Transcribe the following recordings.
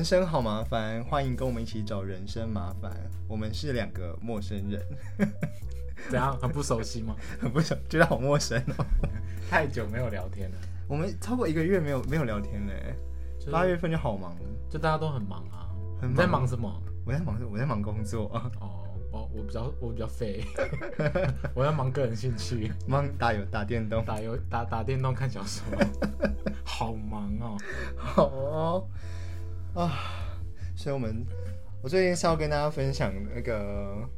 人生好麻烦，欢迎跟我们一起找人生麻烦。我们是两个陌生人，怎样？很不熟悉吗？很不熟，觉得好陌生哦。太久没有聊天了，我们超过一个月没有没有聊天嘞，八月份就好忙，就大家都很忙啊。很你在忙什么？我在忙，我在忙工作，哦，我我比较我比较废，我在忙个人兴趣，忙打游打电动。打游打打电动看小说，好忙哦。好哦，啊，所以我们我最近是要跟大家分享那个，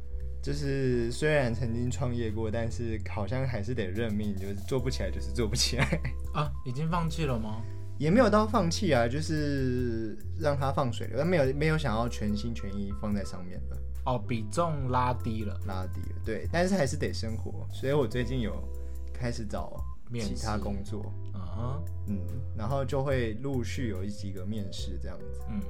就是虽然曾经创业过，但是好像还是得认命，就是做不起来就是做不起来，啊，已经放弃了吗？也没有到放弃啊，就是让它放水了，但没有没有想要全心全意放在上面了，哦，比重拉低了，拉低了，对，但是还是得生活，所以我最近有开始找面其他工作，嗯哼，嗯，然后就会陆续有一几个面试这样子。嗯，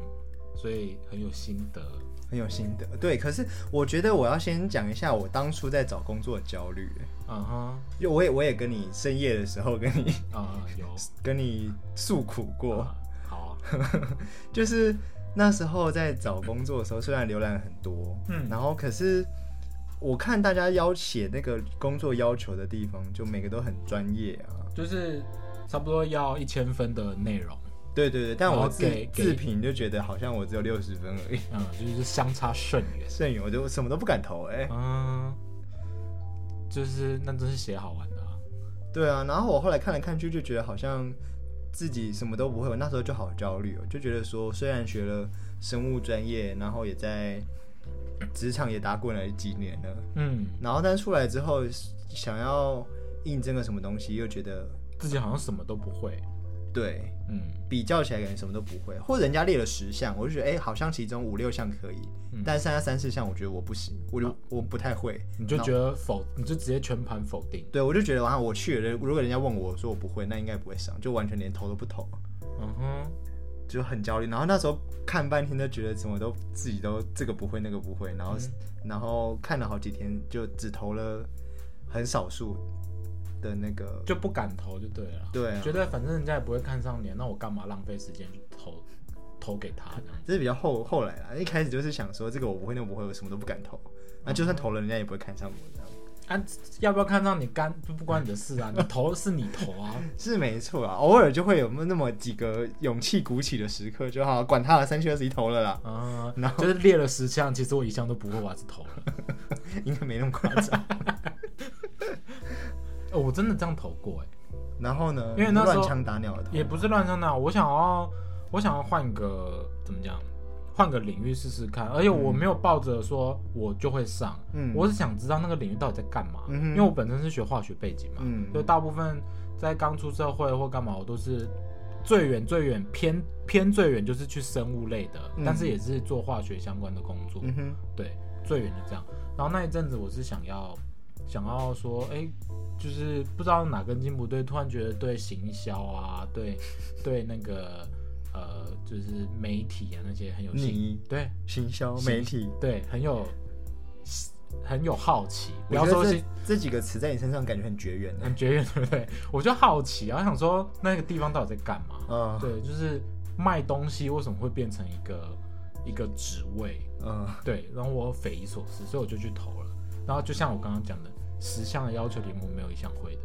所以很有心得。很有心得，对。可是我觉得我要先讲一下我当初在找工作的焦虑，嗯哼，就我也我也跟你深夜的时候跟你啊、有。跟你诉苦过，啊好啊，就是那时候在找工作的时候，虽然浏览很多，嗯。然后可是我看大家要写那个工作要求的地方，就每个都很专业啊，就是差不多要一千分的内容，对对对，但我自自评就觉得好像我只有六十分而已，嗯，就是相差甚远。甚远我就什么都不敢投哎、嗯，就是那真是写好玩的啊。对啊，然后我后来看来看去，就觉得好像自己什么都不会。我那时候就好焦虑哦，就觉得说，虽然学了生物专业，然后也在职场也打滚了几年了，嗯，然后但出来之后想要应征个什么东西，又觉得自己好像什么都不会。对嗯比较起来感觉什么都不会，或者人家列了十项，我就觉得哎、好像其中五六项可以，嗯但剩下三四项我觉得我不行，我就、我不太会，你就觉得否，你就直接全盘否定。对我就觉得啊，我去了，如果人家问我说我不会，那应该不会上，就完全连投都不投。嗯哼，就很焦虑，然后那时候看半天都觉得怎么都自己都这个不会那个不会，然后、然后看了好几天，就只投了很少数的那个，就不敢投就对了。对啊，觉得反正人家也不会看上你，那我干嘛浪费时间去投投给他呢？这是比较后后来啦，一开始就是想说这个我不会那我不会，我什么都不敢投，那就算投了人家也不会看上我这样，啊，要不要看上你干不不关你的事啊？你投是你投啊，是没错啊，偶尔就会有那么几个勇气鼓起的时刻，就好管他了，三七二十一投了啦，啊，然后就是列了十项，其实我一项都不会，我还是投了。应该没那么夸张。哦，我真的这样投过哎，然后呢，因为那时候乱枪打鸟也不是乱上那，我想要我想要换个怎么讲，换个领域试试看，而且我没有抱着说我就会上，嗯。我是想知道那个领域到底在干嘛，嗯哼因为我本身是学化学背景嘛，嗯所以大部分在刚出社会或干嘛，我都是最远最远偏偏最远就是去生物类的，嗯但是也是做化学相关的工作，嗯哼，对，最远就这样。然后那一阵子我是想要想要说，哎、就是不知道哪根筋不对，突然觉得对行销啊，对 对那个呃，就是媒体啊那些很有兴，你对行销媒体。对很有很有好奇，不要说这这几个词在你身上感觉很绝缘。很绝缘，对不对？我就好奇啊，我想说那个地方到底在干嘛？嗯对，就是卖东西为什么会变成一个一个职位？嗯，对，然后我匪夷所思，所以我就去投了。然后就像我刚刚讲的，十项的要求题目没有一项会的。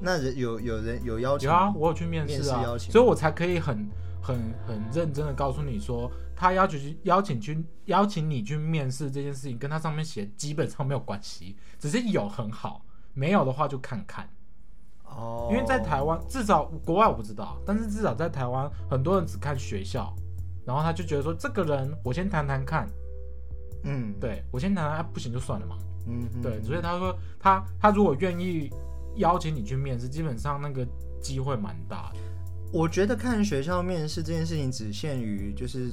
那人有有人有要求有啊，我有去面试啊试邀，请所以我才可以很很很认真的告诉你说，他要求去邀请去邀请你去面试这件事情，跟他上面写基本上没有关系，只是有很好，没有的话就看看。哦，因为在台湾，至少国外我不知道，但是至少在台湾，很多人只看学校，然后他就觉得说，这个人我先谈谈看，嗯，对我先谈谈，啊、不行就算了嘛。嗯，嗯对，所以他说他他如果愿意邀请你去面试，基本上那个机会蛮大的。我觉得看学校面试这件事情只限于就是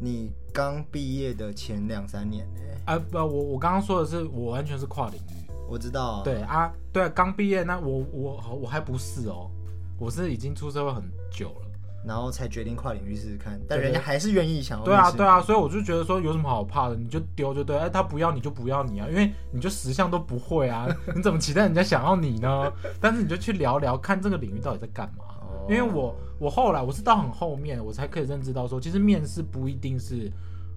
你刚毕业的前两三年呢。啊不，我我刚刚说的是我完全是跨领域。我知道啊，对啊，对，刚毕业那我我我还不是哦，我是已经出社会很久了。然后才决定跨领域试试看，但人家还是愿意想要对啊，对啊，所以我就觉得说有什么好怕的，你就丢就对，哎，他不要你就不要你啊，因为你就十项都不会啊，你怎么期待人家想要你呢？但是你就去聊聊看这个领域到底在干嘛。因为我我后来我是到很后面，我才可以认知到说，其实面试不一定是。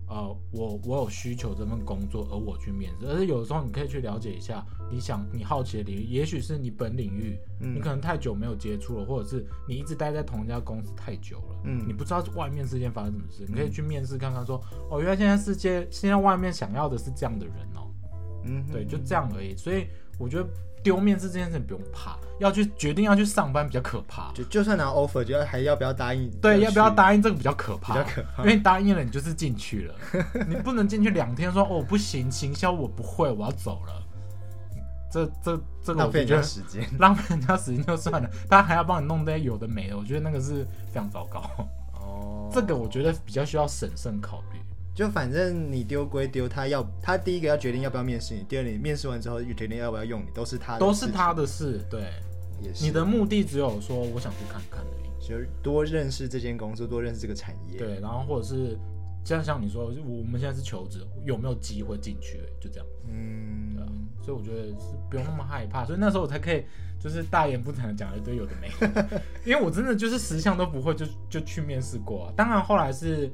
呃，我我有需求这份工作，而我去面试，而是有时候你可以去了解一下，你想你好奇的领域，也许是你本领域，你可能太久没有接触了，或者是你一直待在同一家公司太久了，嗯，你不知道外面世界发生什么事，你可以去面试看看，说哦，原来现在世界现在外面想要的是这样的人哦，嗯，对，就这样而已，所以我觉得。丢面试这件事不用怕，要去决定要去上班比较可怕。就就算拿 offer，就要还要不要答应？对，要不要答应这个比较可怕。比较可怕，因为答应了你就是进去了，你不能进去两天说哦不行，行销我不会，我要走了。这这这个浪费人家时间，浪费人家时间就算了，他还要帮你弄那些有的没的，我觉得那个是非常糟糕。哦，这个我觉得比较需要审慎考虑。就反正你丢归丢，他要他第一个要决定要不要面试你，第二你面试完之后又决定要不要用你，都是他都是他的事，对，也是。你的目的只有说我想去看看而已，就是多认识这间公司，多认识这个产业，对，然后或者是像像你说，我们现在是求职，有没有机会进去，就这样，嗯，对啊，所以我觉得是不用那么害怕，所以那时候我才可以就是大言不惭的讲一堆有的没，因为我真的就是十项都不会，就就去面试过啊，当然后来是。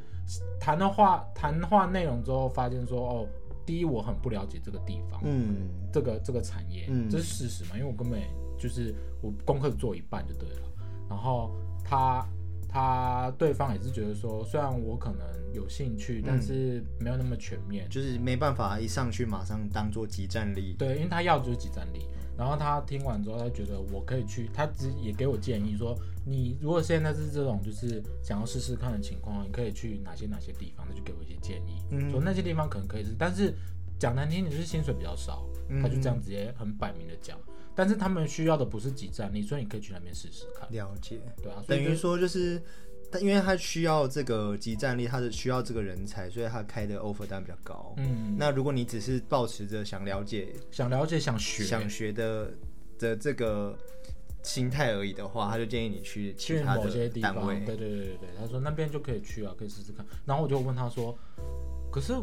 谈的话，谈话内容之后，发现说，哦，第一，我很不了解这个地方，嗯，这个这个产业，嗯，这是事实嘛？因为我根本就是我功课做一半就对了。然后他他对方也是觉得说，虽然我可能有兴趣，但是没有那么全面，就是没办法一上去马上当做集战力。对，因为他要就是集战力。然后他听完之后，他觉得我可以去，他只也给我建议说，你如果现在是这种就是想要试试看的情况，你可以去哪些哪些地方，他就给我一些建议，嗯说那些地方可能可以是，但是讲难听，点就是薪水比较少，他就这样直接很摆明的讲。但是他们需要的不是集战力，所以你可以去那边试试看。了解，对啊，等于说就是。但因为他需要这个集战力，他是需要这个人才，所以他开的 offer 单比较高。嗯，那如果你只是保持着想了解、想了解、想学、想学的的这个心态而已的话，他就建议你去其他的单位。对对对对对，他说那边就可以去啊，可以试试看。然后我就问他说：“可是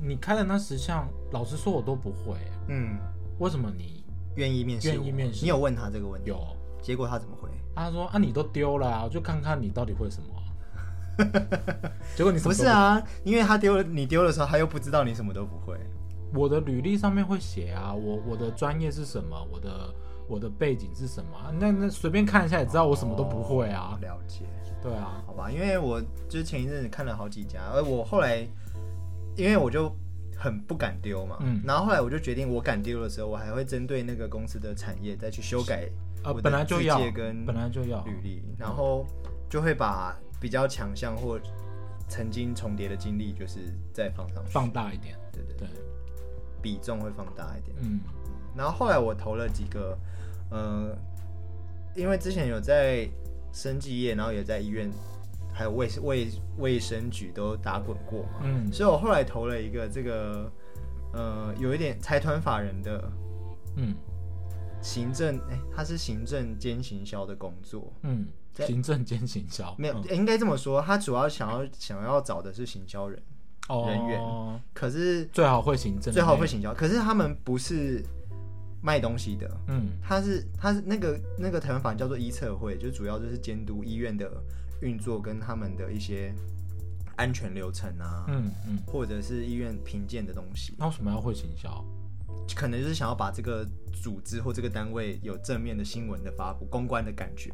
你开的那十项，老实说我都不会。嗯，为什么你愿意面试？愿意面试？你有问他这个问题？有。结果他怎么回？他说：“啊，你都丢了，我就看看你到底会什么。结果你不是啊，因为他丢了，你丢的时候他又不知道你什么都不会。我的履历上面会写啊，我我的专业是什么，我的我的背景是什么，那那随便看一下也知道我什么都不会啊。了解，对啊，好吧，因为我就是前一阵子看了好几家，而我后来因为我就很不敢丢嘛，嗯，然后后来我就决定，我敢丢的时候，我还会针对那个公司的产业再去修改。呃，本来就要跟本来就要。履历，然后就会把比较强项或曾经重叠的经历，就是再放上去，放大一点，对对。对，比重会放大一点。嗯，然后后来我投了几个，呃，因为之前有在生技业，然后也在医院，还有卫卫卫生局都打滚过嘛，嗯，所以我后来投了一个这个，呃，有一点财团法人的，嗯。行政哎，他是行政兼行销的工作。嗯，行政兼行销没有，应该这么说。他主要想要想要找的是行销人人员，可是最好会行政，最好会行销。可是他们不是卖东西的。嗯，他是他是那个那个台湾法叫做医测会，就主要就是监督医院的运作跟他们的一些安全流程啊。嗯嗯，或者是医院评鉴的东西。那为什么要会行销？可能就是想要把这个组织或这个单位有正面的新闻的发布，公关的感觉。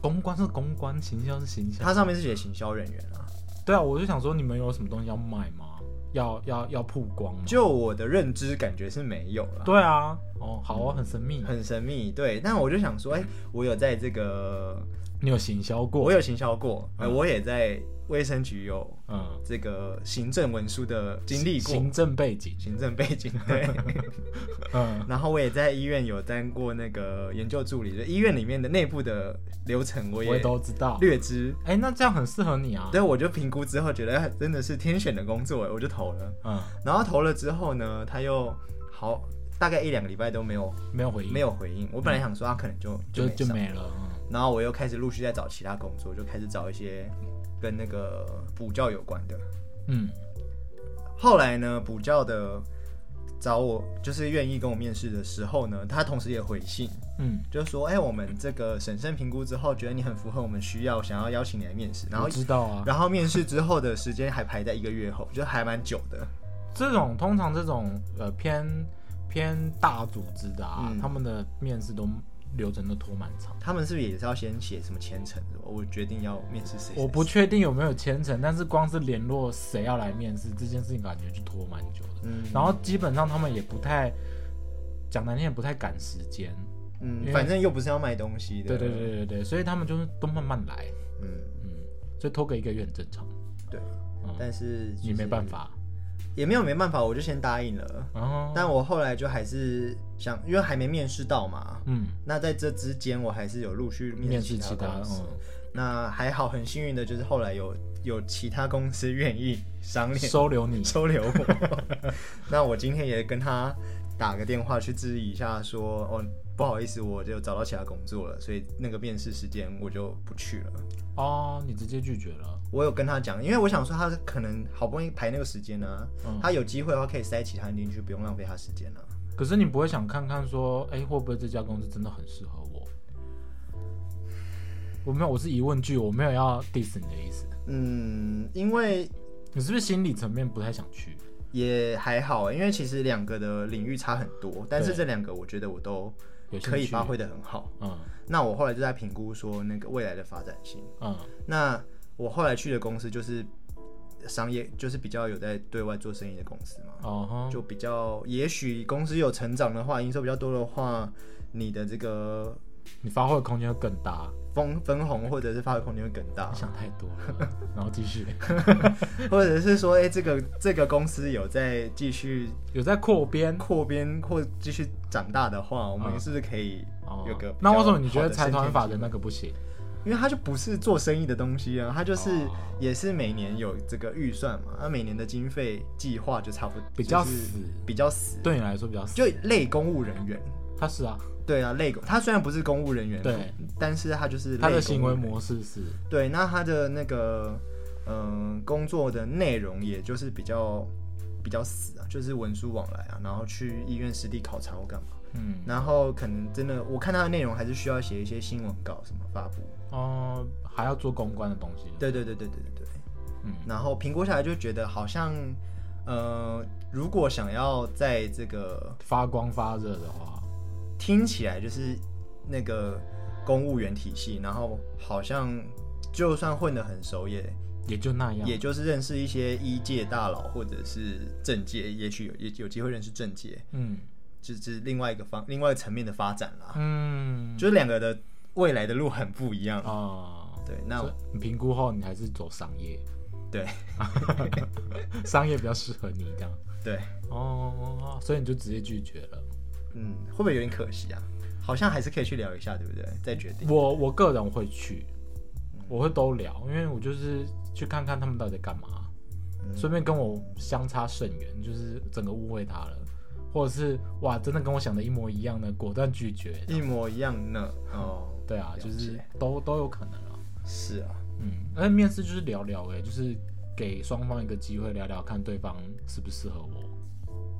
公关是公关，行销是行销。它上面是写行销人员啊。对啊，我就想说，你们有什么东西要卖吗？要要要曝光吗？就我的认知，感觉是没有了。对啊，哦，好啊，很神秘，很神秘。对，但我就想说，哎，我有在这个，你有行销过？我有行销过，哎，我也在。卫生局有嗯。这个行政文书的经历过，行政背景，行政背景对，嗯，然后我也在医院有当过那个研究助理，就医院里面的内部的流程我也都知道。略知，哎，那这样很适合你啊，对，我就评估之后觉得真的是天选的工作，我就投了，嗯，然后投了之后呢，他又好大概一两个礼拜都没有没有回应，没有回应，我本来想说他可能就就就没了，然后我又开始陆续在找其他工作，就开始找一些。跟那个补教有关的，嗯，后来呢，补教的找我，就是愿意跟我面试的时候呢，他同时也回信，嗯，就是说，哎、我们这个审慎评估之后，觉得你很符合我们需要，想要邀请你来面试。然后我，知道啊。然后面试之后的时间还排在一个月后，就还蛮久的。这种通常这种呃偏偏大组织的啊，嗯他们的面试都流程都拖蛮长。他们是不是也是要先写什么签程？我决定要面试谁我不确定有没有签程，但是光是联络谁要来面试这件事情，感觉就拖蛮久的。嗯，然后基本上他们也不太讲难听，也不太赶时间。嗯反正又不是要卖东西的。对对对对对，所以他们就是都慢慢来，嗯，嗯，所以拖个一个月很正常。对。嗯，但是、你没办，法。也没有没办法，我就先答应了。哦，但我后来就还是想，因为还没面试到嘛。嗯，那在这之间，我还是有陆续面试试其他公司。嗯那还好，很幸运的就是后来有有其他公司愿意赏脸收留你。收留我。那我今天也跟他打个电话去质疑一下说哦，不好意思，我就找到其他工作了，所以那个面试时间我就不去了。哦，你直接拒绝了。我有跟他讲，因为我想说他可能好不容易排那个时间呢、嗯他有机会的话可以塞其他人进去，不用浪费他时间了、可是你不会想看看说，哎、会不会这家公司真的很适合我？我没有，我是疑问句，我没有要 diss 你的意思。嗯，因为你是不是心理层面不太想去？也还好，因为其实两个的领域差很多，但是对这两个我觉得我都可以发挥的很好。嗯那我后来就在评估说那个未来的发展性。嗯那我后来去的公司就是商业，就是比较有在对外做生意的公司嘛，哦哈，就比较也许公司有成长的话，营收比较多的话，你的这个你发挥的空间会更大。分分红或者是发挥空间会更大。你，想太多了，然后继续。或者是说，哎、这个这个公司有在继续有在扩编？扩编或继续长大的话，我们嗯是不是可以哦有个那为什么你觉得财团法的那个不行？因为它就不是做生意的东西啊，它就是、哦。也是每年有这个预算嘛，那每年的经费计划就差不多比较死，比较死，对你来说比较死。就类公务人员。他是啊，对啊，类狗他虽然不是公务人员，对，但是他就是他的行为模式是，对，那他的那个嗯、工作的内容也就是比较比较死啊，就是文书往来啊，然后去医院实地考察或干嘛，嗯，然后可能真的我看他的内容还是需要写一些新闻稿什么发布。哦，还要做公关的东西。对对对对对对对。嗯，然后评估下来就觉得好像，呃，如果想要在这个发光发热的话，听起来就是那个公务员体系，然后好像就算混得很熟也，也就那样。也就是认识一些医界大佬或者是政界，也许有也有机会认识政界，嗯这这是另外一个方另外一个层面的发展啦。嗯，就是两个的未来的路很不一样。啊，对，那你评估后，你还是走商业，对 商业比较适合你这样。对，哦，所以你就直接拒绝了。嗯，会不会有点可惜啊？好像还是可以去聊一下，对不对？再决定。我我个人会去，我会都聊，因为我就是去看看他们到底在干嘛，嗯顺便跟我相差甚远，就是整个误会他了，或者是哇，真的跟我想的一模一样的，果断拒绝。一模一样呢。哦，对啊，就是都都有可能啊。是啊，嗯，而且面试就是聊聊哎、就是给双方一个机会聊聊，看对方适不适合我。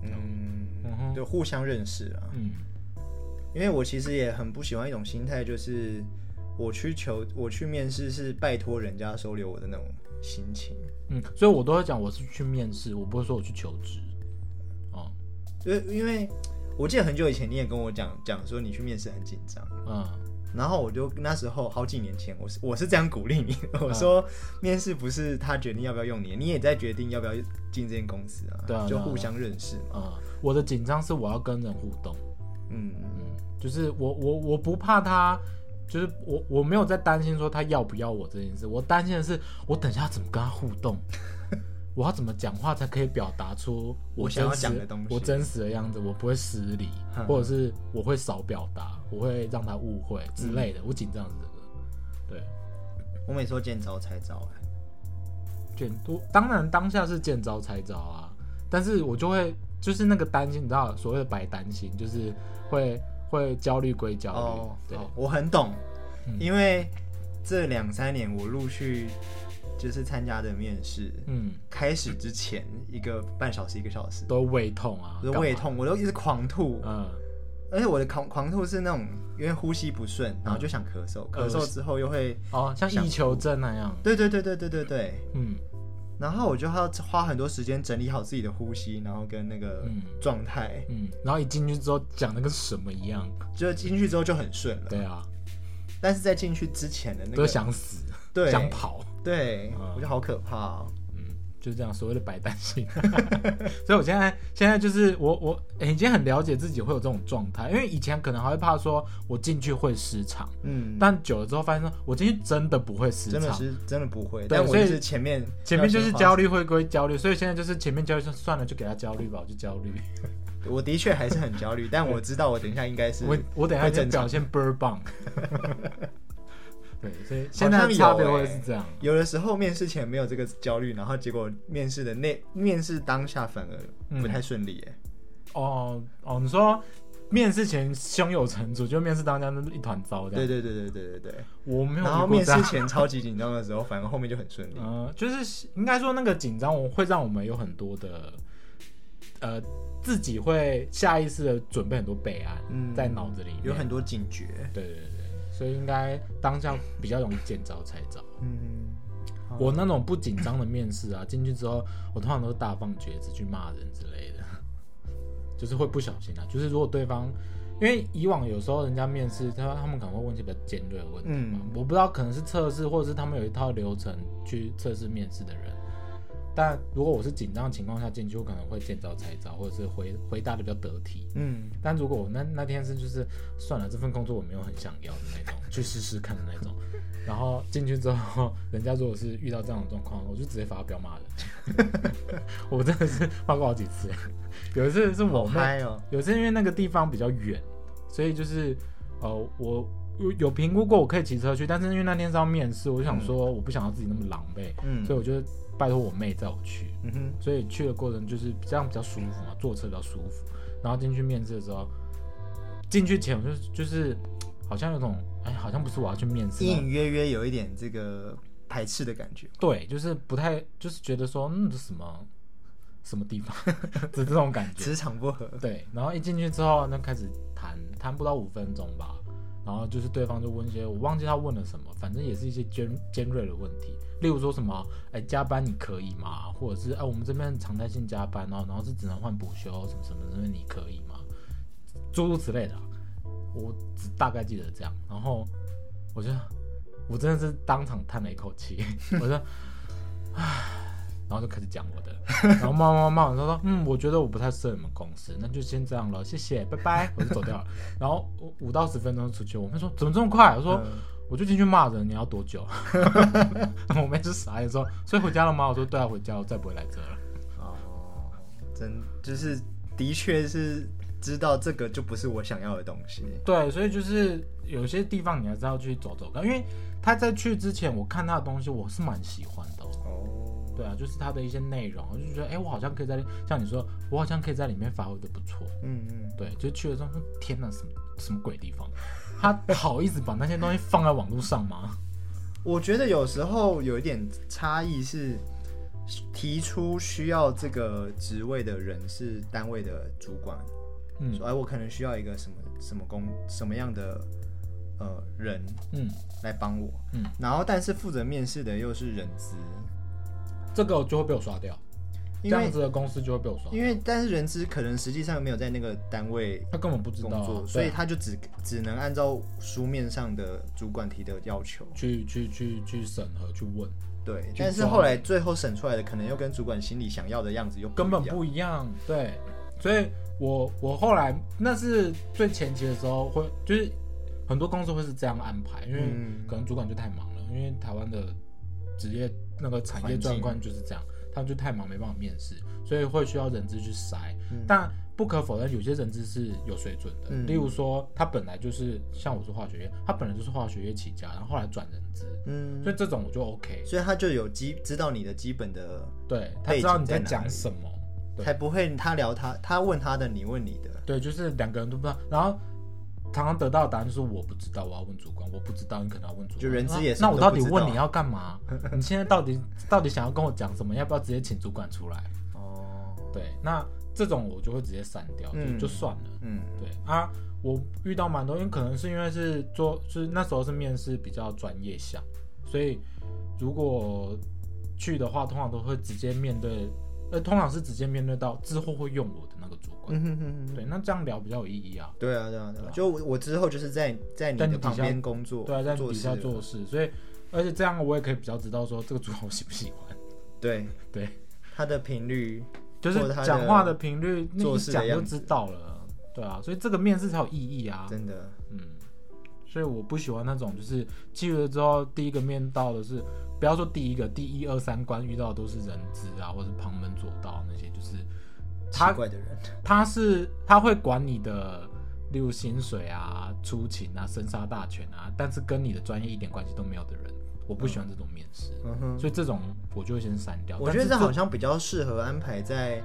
嗯，就互相认识啊。嗯因为我其实也很不喜欢一种心态，就是我去求我去面试是拜托人家收留我的那种心情。嗯，所以我都要讲我是去面试，我不会说我去求职。哦，因为因为我记得很久以前你也跟我讲讲说你去面试很紧张，嗯然后我就那时候好几年前，我是我是这样鼓励你，我说面试不是他决定要不要用你，你也在决定要不要进这间公司啊，对就互相认识嘛。嗯，我的紧张是我要跟人互动。嗯就是我我我不怕他，就是我我没有在担心说他要不要我这件事，我担心的是我等一下怎么跟他互动，我要怎么讲话才可以表达出我想要讲的东西？我真实的样子，我不会失礼，哼。或者是我会少表达，我会让他误会之类的，嗯。我紧张是这个。对，我每次都见招拆招哎、见多当然当下是见招拆招啊，但是我就会就是那个担心，你知道所谓的白担心，就是会会焦虑归焦虑，哦，对，好我很懂，嗯。因为这两三年我陆续就是参加的面试，嗯。开始之前一个半小时一个小时，都胃痛啊，都胃痛，我都一直狂吐，嗯，而且我的狂狂吐是那种因为呼吸不顺，然后就想咳嗽，咳嗽之后又会，哦，像想异球症那样，对对对对对对对，嗯。然后我就要花很多时间整理好自己的呼吸，然后跟那个嗯。状态，嗯，然后一进去之后讲的跟什么一样，就进去之后就很顺了。对啊，但是在进去之前的那个都个，想死，对。想跑，对，嗯我觉得好可怕哦。嗯，就是这样所谓的白担心。所以我现在现在就是我我、诶已经很了解自己会有这种状态，因为以前可能还会怕说我进去会失常，嗯，但久了之后发现说我进去真的不会失真的常。是真的不会，但我就是前面前面就是焦虑会归焦虑，所以现在就是前面焦虑说算了，就给他焦虑吧，我就焦虑。我的确还是很焦虑，但我知道我等一下应该是我我等一下就会正常表现倍儿棒。对，所以现在差别会是这样。有的时候面试前没有这个焦虑，然后结果面试的那面试当下反而不太顺利耶。哦哦，你说面试前胸有成竹，就面试当下那一团糟这样。对对对对对对对。我没有然后。面试前超级紧张的时候，反而后面就很顺利。嗯、就是应该说那个紧张，我会让我们有很多的，呃，自己会下意识的准备很多备案，嗯在脑子里面有很多警觉。对对对对，所以应该当下比较容易见招拆招。嗯，好我那种不紧张的面试啊，进去之后，我通常都是大放厥词去骂人之类的，就是会不小心啊。就是如果对方，因为以往有时候人家面试，他他们可能会问一些比较尖锐的问题嘛，嗯我不知道可能是测试，或者是他们有一套流程去测试面试的人。但如果我是紧张的情况下进去，我可能会见招拆招，或者是回回答的比较得体。嗯，但如果我那那天是就是算了，这份工作我没有很想要的那种，去试试看的那种，然后进去之后，人家如果是遇到这样的状况，我就直接发飙骂人。我真的是发过好几次，有一次是我好妹，哦。有一次因为那个地方比较远，所以就是呃我。有有评估过，我可以骑车去，但是因为那天是要面试，我就想说我不想要自己那么狼狈，嗯所以我就拜托我妹载我去。嗯哼，所以去的过程就是这样比较舒服嘛，坐车比较舒服。然后进去面试的时候，进去前我就就是好像有种哎，好像不是我要去面试，隐隐约约有一点这个排斥的感觉。对，就是不太就是觉得说嗯这什么什么地方 的这种感觉。磁场不合。对，然后一进去之后，那开始谈谈不到五分钟吧，然后就是对方就问一些我忘记他问了什么，反正也是一些尖尖锐的问题，例如说什么哎加班你可以吗？或者是哎我们这边常态性加班哦，然后是只能换补休什么什么的，那你可以吗？诸如此类的，我只大概记得这样，然后我就我真的是当场叹了一口气，我说唉。然后就开始讲我的，然后骂骂骂，他说：“嗯，我觉得我不太适合你们公司，那就先这样了，谢谢，拜拜。”我就走掉了。然后五到十分钟出去，我妹说：“怎么这么快？”我说：“我就进去骂人，你要多久？” 我妹就傻眼说：“所以回家了吗？”我说：“对啊，回家，我再不会来这了。哦，真就是的确是知道这个就不是我想要的东西。”对，所以就是有些地方你还是要去走走看，因为他在去之前，我看他的东西，我是蛮喜欢的、哦。哦，对啊，就是他的一些内容，我就觉得，哎，我好像可以在像你说，我好像可以在里面发挥的不错。嗯嗯，对，就去了之后，天哪，什么什么鬼地方？他好意思把那些东西放在网络上吗？我觉得有时候有一点差异是，提出需要这个职位的人是单位的主管，嗯。说哎，我可能需要一个什么什么工什么样的呃人嗯，来帮我，嗯，然后但是负责面试的又是人资，这个就会被我刷掉，这样子的公司就会被我刷掉，因为但是人资可能实际上没有在那个单位他根本不知道、啊工作，，所以他就只只能按照书面上的主管提的要求。去去去去审核去问，对，但是后来最后审出来的可能又跟主管心里想要的样子又根本不一样。对，所以我我后来那是最前期的时候会，就是很多公司会是这样安排，因为嗯。可能主管就太忙了，因为台湾的职业那个产业状况就是这样，他们就太忙没办法面试，所以会需要人资去筛。嗯。但不可否认，有些人资是有水准的，嗯。例如说他本来就是像我是化学业，他本来就是化学业起家，然后后来转人资，嗯，所以这种我就 OK。所以他就有基知道你的基本的，对他背知道你在讲什么，才不会他聊他，他问他的，你问你的。对，就是两个人都不知道，然后常常得到的答案就是我不知道，我要问主管，我不知道，你可能要问主管。就人资也什那我到底问你要干嘛？你现在到底到底想要跟我讲什么？要不要直接请主管出来？哦，对，那这种我就会直接删掉，嗯就就算了。嗯对啊，我遇到蛮多，因为可能是因为是做，是那时候是面试比较专业项，所以如果去的话，通常都会直接面对，呃，通常是直接面对到之后会用我。嗯哼哼哼，对，那这样聊比较有意义啊。对啊对啊对啊，就我我之后就是在在你的旁边工作，对啊，在底下做事，所以而且这样我也可以比较知道说这个主管我喜不喜欢，对。对，他的频率，就是讲话的频率，那做一讲就知道了。对啊，所以这个面试才有意义啊。真的，嗯，所以我不喜欢那种就是去了之后第一个面到的是，不要说第一个，第一二三关遇到的都是人资啊，或者是旁门左道那些，就是他奇怪的人，他是他会管你的，例如薪水啊、出勤啊、生杀大权啊，但是跟你的专业一点关系都没有的人，我不喜欢这种面试，嗯哼，所以这种我就会先删掉。我觉得这好像比较适合安排在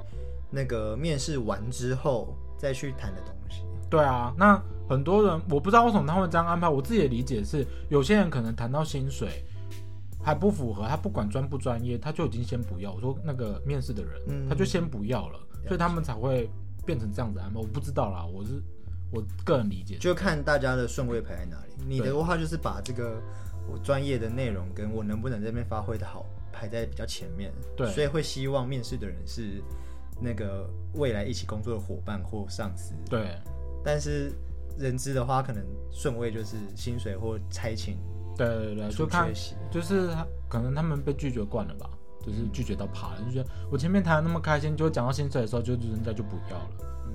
那个面试完之后再去谈的东西。对啊，那很多人我不知道为什么他会这样安排。我自己的理解是，有些人可能谈到薪水还不符合，他不管专不专业，他就已经先不要。我说那个面试的人，嗯他就先不要了，所以他们才会变成这样子安排。我不知道啦，我是我个人理解。就看大家的顺位排在哪里。你的话就是把这个我专业的内容跟我能不能在这边发挥的好排在比较前面，对所以会希望面试的人是那个未来一起工作的伙伴或上司。对但是人资的话，可能顺位就是薪水或差勤对对对，就看。就是他可能他们被拒绝惯了吧，就是拒绝到怕了，就觉得我前面谈的那么开心，就讲到薪水的时候，就人家就不要了。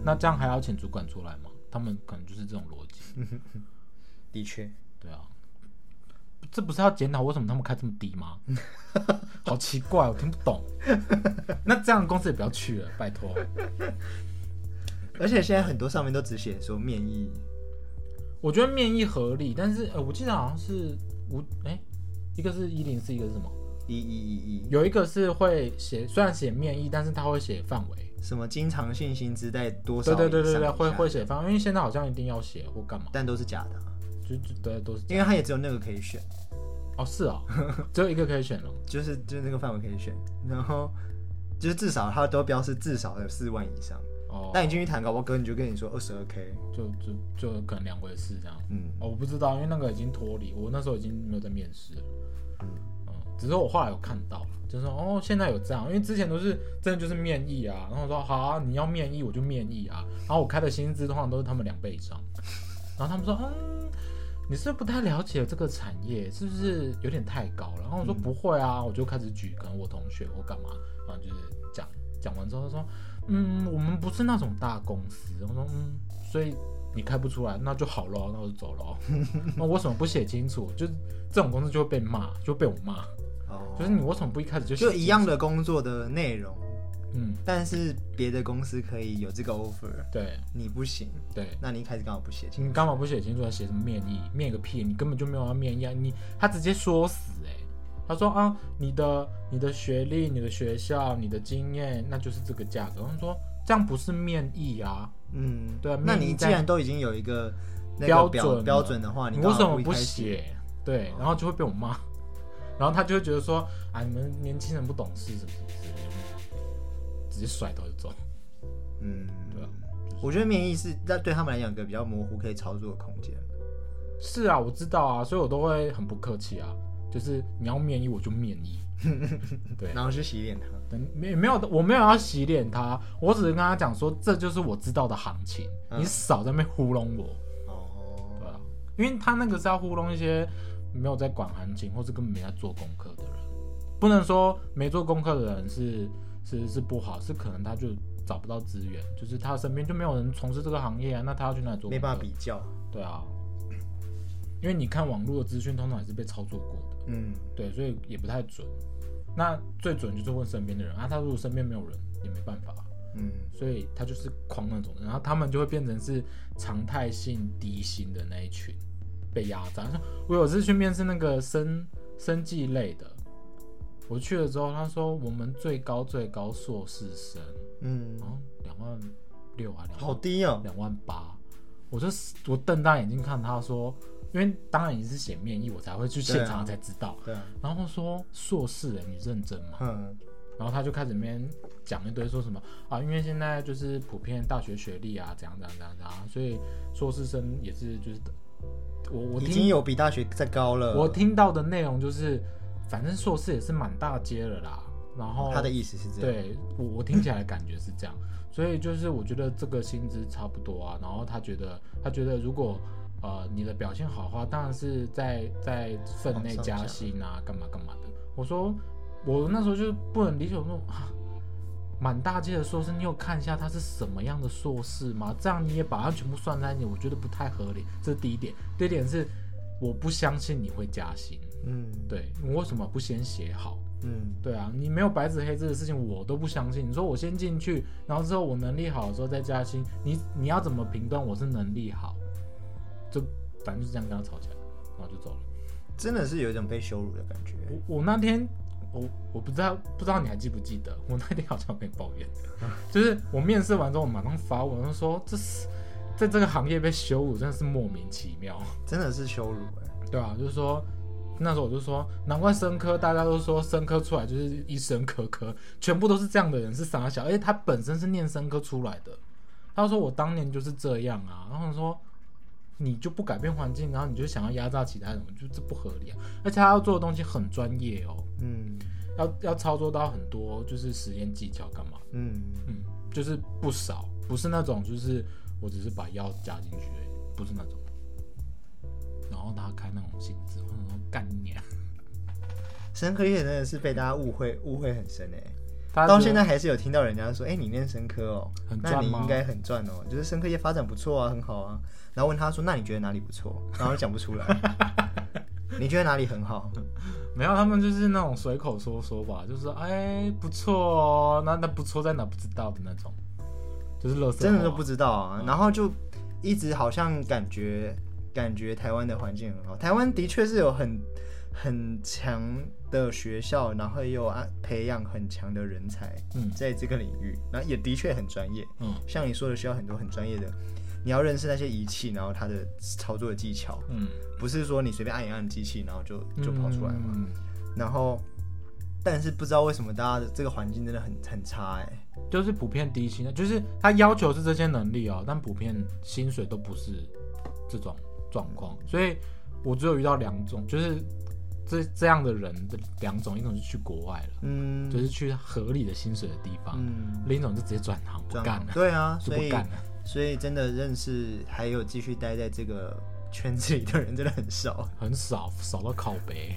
那这样还要请主管出来吗？他们可能就是这种逻辑。的确，对啊，这不是要检讨为什么他们开这么低吗？好奇怪，我听不懂。那这样的公司也不要去了，拜托。而且现在很多上面都只写说面议，我觉得面议合理，但是呃，我记得好像是五哎、一个是一零四，一个是什么？一一一一，有一个是会写，虽然写面议，但是他会写范围。什么经常性薪资在多少对对对对对，会会写范围，因为现在好像一定要写或干嘛，但都是假的啊，就就对都是因样。为他也只有那个可以选，哦，是哦，只有一个可以选了。就是就是那个范围可以选，然后就是至少他都标示至少有四万以上。哦，那你进去谈，搞不好哥你就跟你说二十二 k，就就就可能两回事这样。嗯，哦，我不知道，因为那个已经脱离，我那时候已经没有在面试了。嗯嗯，只是我后来有看到了，就是说哦，现在有这样，因为之前都是真的就是面议啊，然后我说好啊，你要面议我就面议啊，然后我开的薪资通常都是他们两倍以上，然后他们说嗯，你是不是不太了解这个产业，是不是有点太高了？然后我说不会啊，我就开始举可能我同学或干嘛，然后就是讲讲完之后他说嗯，我们不是那种大公司，我说嗯，所以。你开不出来，那就好咯，那我就走咯。那为什么不写清楚？就是这种公司就会被骂，就被我骂。哦，就是你为什么不一开始就写就一样？的工作的内容，嗯，但是别的公司可以有这个 offer，对你不行，对，那你一开始刚好不写清楚。你干嘛不写清楚？还写什么面议？面个屁！你根本就没有要面议啊！你他直接说死哎、他说啊，你的你的学历、你的学校、你的经验，那就是这个价格。他说这样不是面议啊，嗯，对啊那你既然都已经有一个那标准标准的话，你为什么不？写？对，然后就会被我骂，然后他就会觉得说啊，你们年轻人不懂事什么什么之类的，直接甩头就走。嗯，对啊，我觉得免疫是那对他们来讲一个比较模糊可以操作的空间。是啊，我知道啊，所以我都会很不客气啊，就是你要免疫我就面议，对，然后去洗脸他。等没没有我没有要洗脸他，我只是跟他讲说这就是我知道的行情，嗯你少在那边糊弄我，哦，对啊，因为他那个是要糊弄一些没有在管行情或是根本没在做功课的人，不能说没做功课的人是是是不好，是可能他就找不到资源，就是他身边就没有人从事这个行业啊，那他要去哪里做？没办法比较。对啊，因为你看网络的资讯，通常也是被操作过的，嗯，对，所以也不太准。那最准就是问身边的人啊，他如果身边没有人，也没办法，嗯，所以他就是狂那种人，然后他们就会变成是常态性低薪的那一群，被压榨。像我有次去面试那个生生计类的，我去了之后，他说我们最高最高硕士生，嗯，然后两万六啊，两万好低啊。两万八，我就我瞪大眼睛看他说，因为当然你是写面议，我才会去现场才知道。对啊，然后说硕士哎，你认真吗？嗯，然然后他就开始里面讲一堆说什么啊，因为现在就是普遍大学学历啊，怎样怎样怎样怎样，所以硕士生也是就是我我已经有比大学再高了。我听到的内容就是，反正硕士也是满大街了啦。然后他的意思是这样，对我我听起来的感觉是这样，所以就是我觉得这个薪资差不多啊。然后他觉得他觉得如果呃你的表现好的话，当然是在在分内加薪啊，干嘛干嘛的。我说我那时候就不能理解，我说啊。满大街的硕士，你有看一下他是什么样的硕士吗？这样你也把它全部算在一起，我觉得不太合理。这是第一点。第二点是，我不相信你会加薪。嗯，对，你为什么不先写好？嗯，对啊，你没有白纸黑字的事情，我都不相信。你说我先进去，然后之后我能力好的时候再加薪，你你要怎么评断我是能力好？就反正就是这样跟他吵起来，然后就走了。真的是有一种被羞辱的感觉。我我那天我我不知道不知道你还记不记得，我那天好像跟你抱怨，就是我面试完之后，我马上发文就说这是在这个行业被羞辱，真的是莫名其妙。真的是羞辱哎、对啊，就是说那时候我就说，难怪生科大家都说生科出来就是医生科科，全部都是这样的人是傻小，而且他本身是念生科出来的。他说我当年就是这样啊，然后说你就不改变环境，然后你就想要压榨其他人，我觉得这不合理啊。而且他要做的东西很专业哦，嗯要要操作到很多就是实验技巧干嘛，嗯，嗯，就是不少，不是那种就是我只是把药加进去而已，不是那种。然后他开那种薪资，我想说干你娘！生科业真的是被大家误会误会很深哎、他到现在还是有听到人家说，哎、你念生科哦，那很赚吗你应该很赚哦，就是生科业发展不错啊，很好啊。然后问他说，那你觉得哪里不错？然后讲不出来。你觉得哪里很好？没有，他们就是那种随口说说吧，就是说哎不错哦，那那不错在哪不知道的那种，就是乐色真的都不知道啊。然后就一直好像感觉感觉台湾的环境很好，台湾的确是有很很强的学校，然后也有啊培养很强的人才嗯在这个领域，然后也的确很专业。嗯像你说的，需要很多很专业的，你要认识那些仪器，然后它的操作的技巧，嗯，不是说你随便按一按机器，然后就就跑出来嘛。嗯。然后，但是不知道为什么大家的这个环境真的很很差哎、就是普遍低薪的，就是他要求是这些能力哦，但普遍薪水都不是这种状况，所以我只有遇到两种，就是这这样的人的两种，一种是去国外了，嗯，就是去合理的薪水的地方，嗯，另一种就直接转行不干了，对啊，所以就不干了。所以真的认识还有继续待在这个圈子里的人真的很少，很少，少到靠北，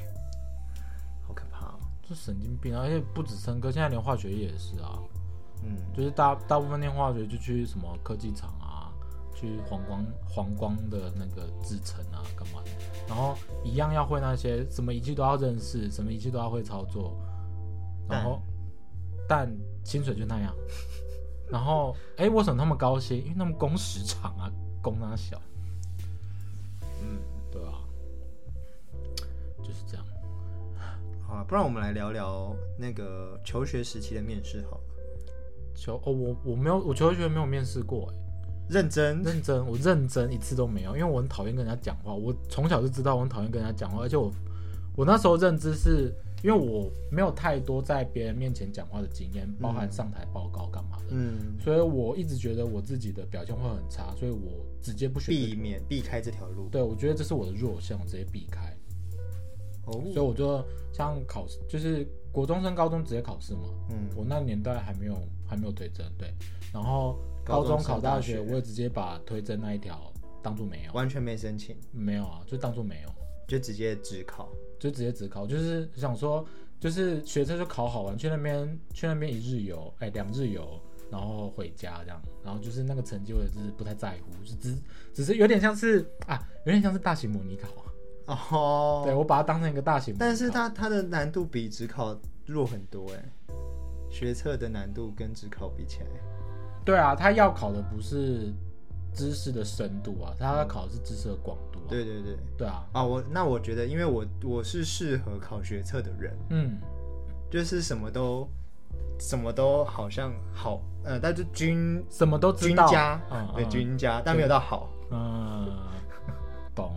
好可怕、哦。就神经病啊！而且不止生科，现在连化学也是啊，嗯，就是大大部分念化学就去什么科技厂啊，去黄光黄光的那个制程啊，干嘛的？然后一样要会那些什么仪器都要认识，什么仪器都要会操作，然后但薪水就那样。然后哎，为什么他们高薪？因为他们工时长啊，工那小，嗯，对啊，就是这样。好啊，不然我们来聊聊那个求学时期的面试好了。求哦，我我没有，我求学没有面试过，哎，认真，认真，我认真一次都没有，因为我很讨厌跟人家讲话。我从小就知道我很讨厌跟人家讲话，而且我我那时候认知是因为我没有太多在别人面前讲话的经验，包含上台报告干嘛的，嗯，所以我一直觉得我自己的表现会很差，所以我直接不选避免避开这条路。对，我觉得这是我的弱项，我直接避开。哦，所以我就像考试，就是国中升高中直接考试嘛。嗯，我那年代还没有还没有推甄，对。然后高中考大学大学，我也直接把推甄那一条当做没有，完全没申请，没有啊，就当做没有，就直接只考。就直接只考，就是想说，就是学车就考好玩，去那边去那边一日游，哎，两日游，然后回家这样，然后就是那个成绩我也是不太在乎，就只只是有点像是啊，有点像是大型模拟考，哦，对我把它当成一个大型但是它它的难度比只考弱很多哎，学测的难度跟只考比起来，对啊，他要考的不是知识的深度啊，他要考的是知识的广度啊。对对对。对啊，啊，我那我觉得，因为我我是适合考学测的人，嗯，就是什么都什么都好像好，呃，但是均什么都知道。嗯嗯均加，但没有到好。嗯，懂。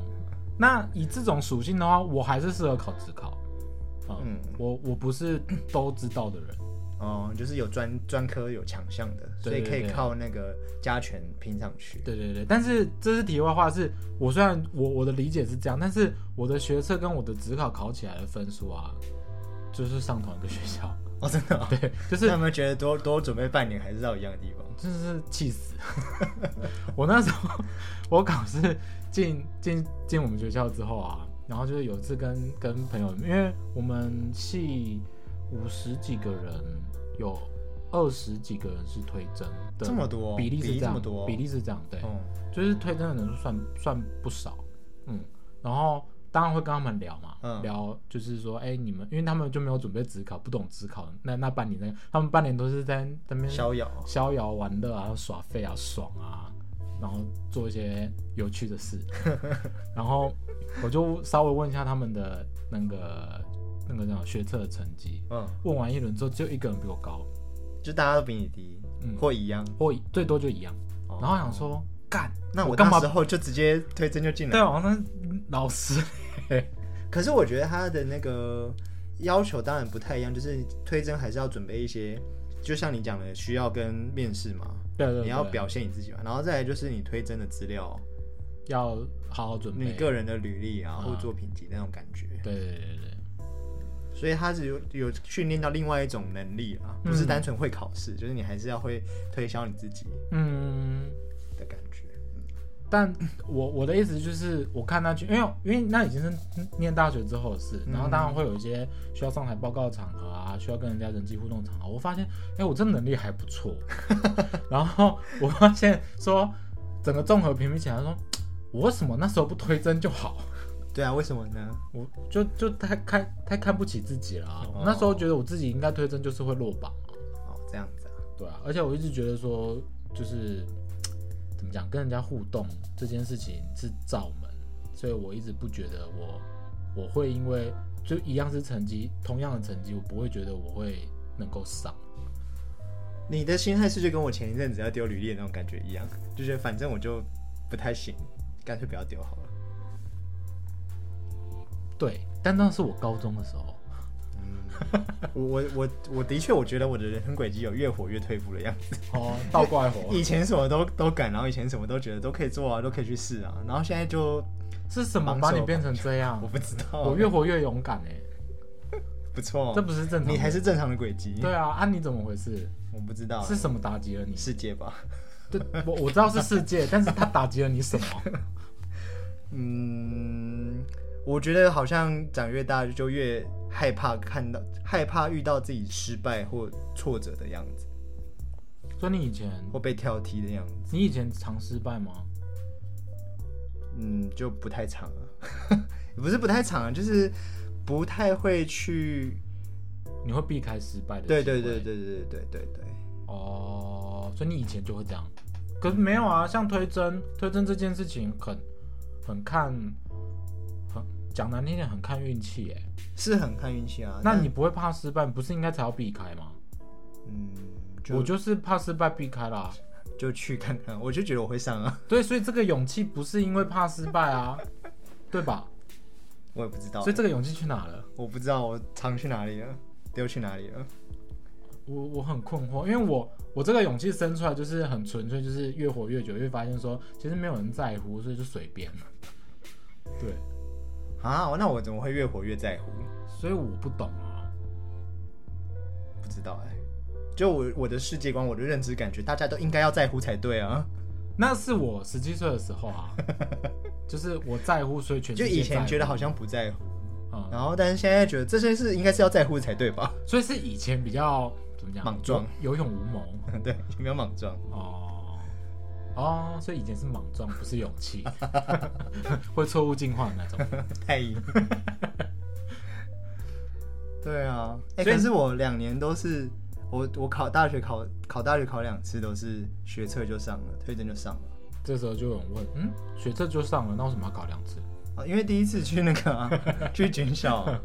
那以这种属性的话，我还是适合考职考。啊嗯我我不是都知道的人，哦，就是有专专科有强项的，所以可以靠那个加权拼上去。对对对，但是这是题外话是，我虽然我我的理解是这样，但是我的学测跟我的职考考起来的分数啊，就是上同一个学校。哦，真的、哦。对，就是那有没有觉得多多准备半年还是到一样的地方？真的是气死！我那时候我考试进进进我们学校之后啊，然后就是有一次跟跟朋友，因为我们系五十几个人，有二十几个人是推甄的，这么多？比例是这样，比例这么多？比例是这样，对，哦，就是推甄的人数算算不少，嗯，然后当然会跟他们聊嘛，嗯。聊就是说，哎、你们因为他们就没有准备职考，不懂职考，那那半年那他们半年都是在在那边逍遥。逍遥玩乐啊，耍废啊，爽啊，然后做一些有趣的事。然后我就稍微问一下他们的那个那个叫学测的成绩。嗯，问完一轮之后，只有一个人比我高，就大家都比你低，嗯或一样。或最多就一样。哦然后想说，干，那我干嘛那时？候就直接推甄就进来对，啊，那老师，可是我觉得他的那个要求当然不太一样，就是推甄还是要准备一些，就像你讲的，需要跟面试嘛，对对对，你要表现你自己嘛，然后再来就是你推甄的资料，要好好准备。你个人的履历啊，啊或作品集那种感觉。对对对对对，所以他是有有训练到另外一种能力啊，不是单纯会考试，就是你还是要会推销你自己嗯。的感觉。但我我的意思就是，我看他去，因为因为那已经是念大学之后的事，然后当然会有一些需要上台报告的场合啊，需要跟人家人际互动场合。我发现，哎、我这能力还不错。然后我发现说，整个综合评比起来说，我为什么那时候不推甄就好？对啊，为什么呢？我就就太看太看不起自己了啊、哦我那时候觉得我自己应该推甄就是会落榜啊，哦，这样子啊，对啊，而且我一直觉得说，就是怎么讲，跟人家互动这件事情是罩门，所以我一直不觉得我我会因为就一样是成绩，同样的成绩，我不会觉得我会能够上。你的心态是就跟我前一阵子要丢履历的那种感觉一样，就觉得反正我就不太行，干脆不要丢好了。对，但那是我高中的时候。我我我我的确，我觉得我的人生轨迹有越活越退步的样子。哦，倒过来活以前什么都都敢，然后以前什么都觉得都可以做啊，都可以去试啊，然后现在就是什么把你变成这样 我？不知道，我越活越勇敢哎、不错，这不是正常。你还是正常的轨迹。对啊，啊你怎么回事？我不知道是什么打击了你？世界吧？对，我我知道是世界，但是它打击了你什么？嗯，我觉得好像长越大就越害怕看到，害怕遇到自己失败或挫折的样子，所以你以前或被挑剔的样子。你以前常失败吗？嗯，就不太常啊，也不是不太常啊，就是不太会去。你会避开失败的？对对对。对对对对对对。哦，所以你以前就会这样，可是没有啊。像推甄，推甄这件事情很很看，很讲难听点，很看运气哎。是很看运气啊。那你不会怕失败，不是应该才要避开吗？嗯，就我就是怕失败避开啦。就去看看，我就觉得我会上啊，对，所以这个勇气不是因为怕失败啊，对吧？我也不知道所以，这个勇气去哪了？我不知道我藏去哪里了，丢去哪里了。我我很困惑，因为我我这个勇气生出来就是很纯粹，就是越活越久，越发现说其实没有人在乎，所以就随便了。对，啊，那我怎么会越活越在乎？所以我不懂啊。不知道哎、就我我的世界观，我的认知感觉，大家都应该要在乎才对啊。那是我十七岁的时候啊，就是我在乎，所以全就以前觉得好像不在乎，嗯，然后但是现在觉得这些事应该是要在乎才对吧？所以是以前比较怎么讲，莽撞有有勇无谋 对，没有莽撞。哦哦，所以以前是莽撞，不是勇气，会错误进化的那种。太硬。对啊，哎、所以可是我两年都是我我考大学考考大学考两次都是学测就上了，推荐就上了这时候就有人问，嗯，学测就上了，那为什么要考两次？啊，因为第一次去那个、啊、去军校啊、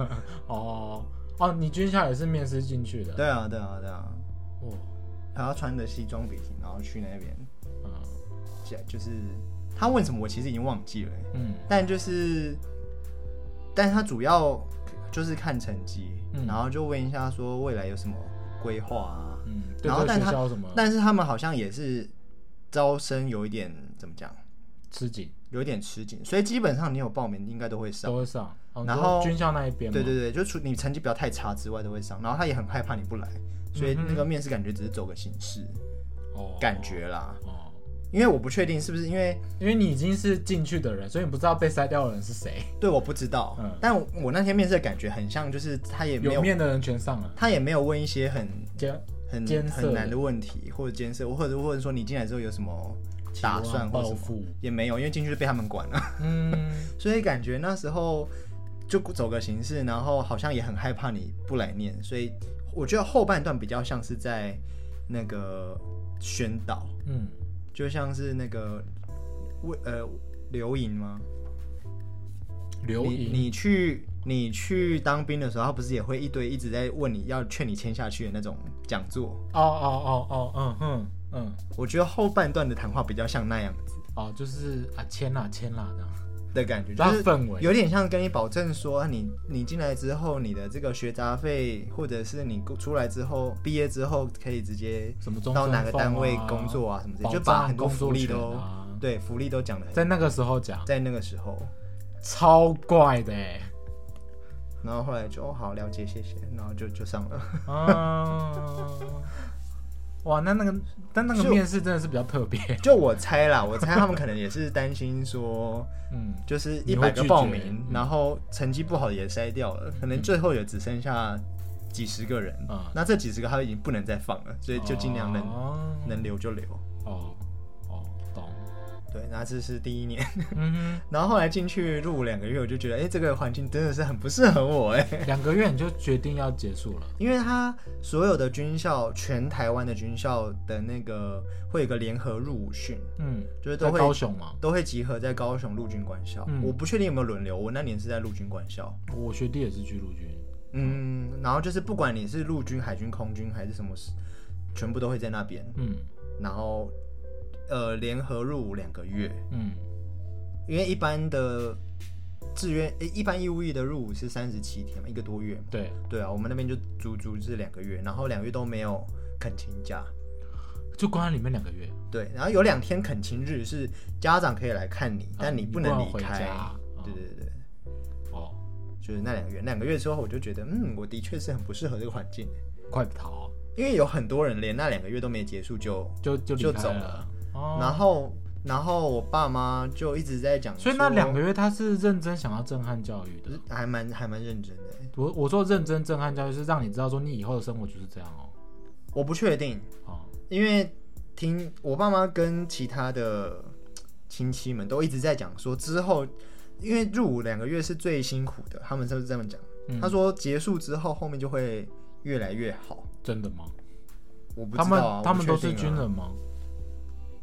哦哦，你军校也是面试进去的？对啊对啊对啊，哦，还要穿着西装笔挺，然后去那边，嗯就就是他问什么我其实已经忘记了欸、嗯但就是，但是他主要就是看成绩，嗯然后就问一下说未来有什么规划啊，嗯，然后但他但是他们好像也是招生有一点怎么讲，吃紧有一点吃紧，所以基本上你有报名应该都会上都。会上，哦然后军校那一边，对对对，就除你成绩不要太差之外都会上，然后他也很害怕你不来，所以那个面试感觉只是走个形式哦，感觉啦。哦，因为我不确定是不是因为因为你已经是进去的人，所以你不知道被筛掉的人是谁，对我不知道，嗯。但我我那天面试的感觉很像，就是他也没有有面的人全上了，他也没有问一些很监很艰很难的问题或者艰涩，或者或者说你进来之后有什么打算或者什么，也没有，因为进去就被他们管了，嗯，所以感觉那时候就走个形式，然后好像也很害怕你不来念，所以我觉得后半段比较像是在那个宣导，嗯，就像是那个为呃刘莹吗？你刘莹，你去你去当兵的时候，他不是也会一堆一直在问你要劝你签下去的那种讲座？哦哦哦哦，嗯哼嗯，我觉得后半段的谈话比较像那样子哦，就是啊，签啦签啦这样，的感觉，就是氛围，有点像跟你保证说，啊你你进来之后，你的这个学杂费，或者是你出来之后毕业之后可以直接什么到哪个单位啊工作啊什么就把很多福利都啊，对福利都讲的很，在那个时候讲，在那个时候，超怪的哎，然后后来就哦好了解谢谢，然后就就上了。嗯，哇，那那个但那个就面试真的是比较特别，就我猜啦，我猜他们可能也是担心说，嗯，就是一百个报名，嗯然后成绩不好的也筛掉了，可能最后也只剩下几十个人。嗯那这几十个他已经不能再放了，所以就尽量能、哦能留就留。哦对，那这是第一年，嗯 然后后来进去入伍两个月，我就觉得，哎、这个环境真的是很不适合我，哎，哼，两个月你就决定要结束了，因为他所有的军校，全台湾的军校的那个会有个联合入伍训，嗯，就是都会高雄嘛，都会集合在高雄陆军官校。嗯。我不确定有没有轮流，我那年是在陆军官校。我学弟也是去陆军，嗯，然后就是不管你是陆军、海军、空军还是什么，全部都会在那边。嗯。然后呃，联合入伍两个月，嗯，因为一般的志愿，诶一般义务役的入伍是三十七天嘛，一个多月嘛。对，对啊，我们那边就足足是两个月，然后两个月都没有恳请假。就关在里面两个月，对，然后有两天恳亲日是家长可以来看你，但你你不能离开。家，对对对对，哦，就是那两个月，两个月之后我就觉得，嗯，我的确是很不适合这个环境，快逃，因为有很多人连那两个月都没结束就，就就就走了，哦，然后然后我爸妈就一直在讲，所以那两个月他是认真想要震撼教育的。还蛮还蛮认真的，我我说认真震撼教育是让你知道说你以后的生活就是这样哦。我不确定，哦，因为听我爸妈跟其他的亲戚们都一直在讲说之后，因为入伍两个月是最辛苦的，他们就是这么讲。嗯他说结束之后后面就会越来越好，真的吗？我不他们知道啊、他们都是军人吗？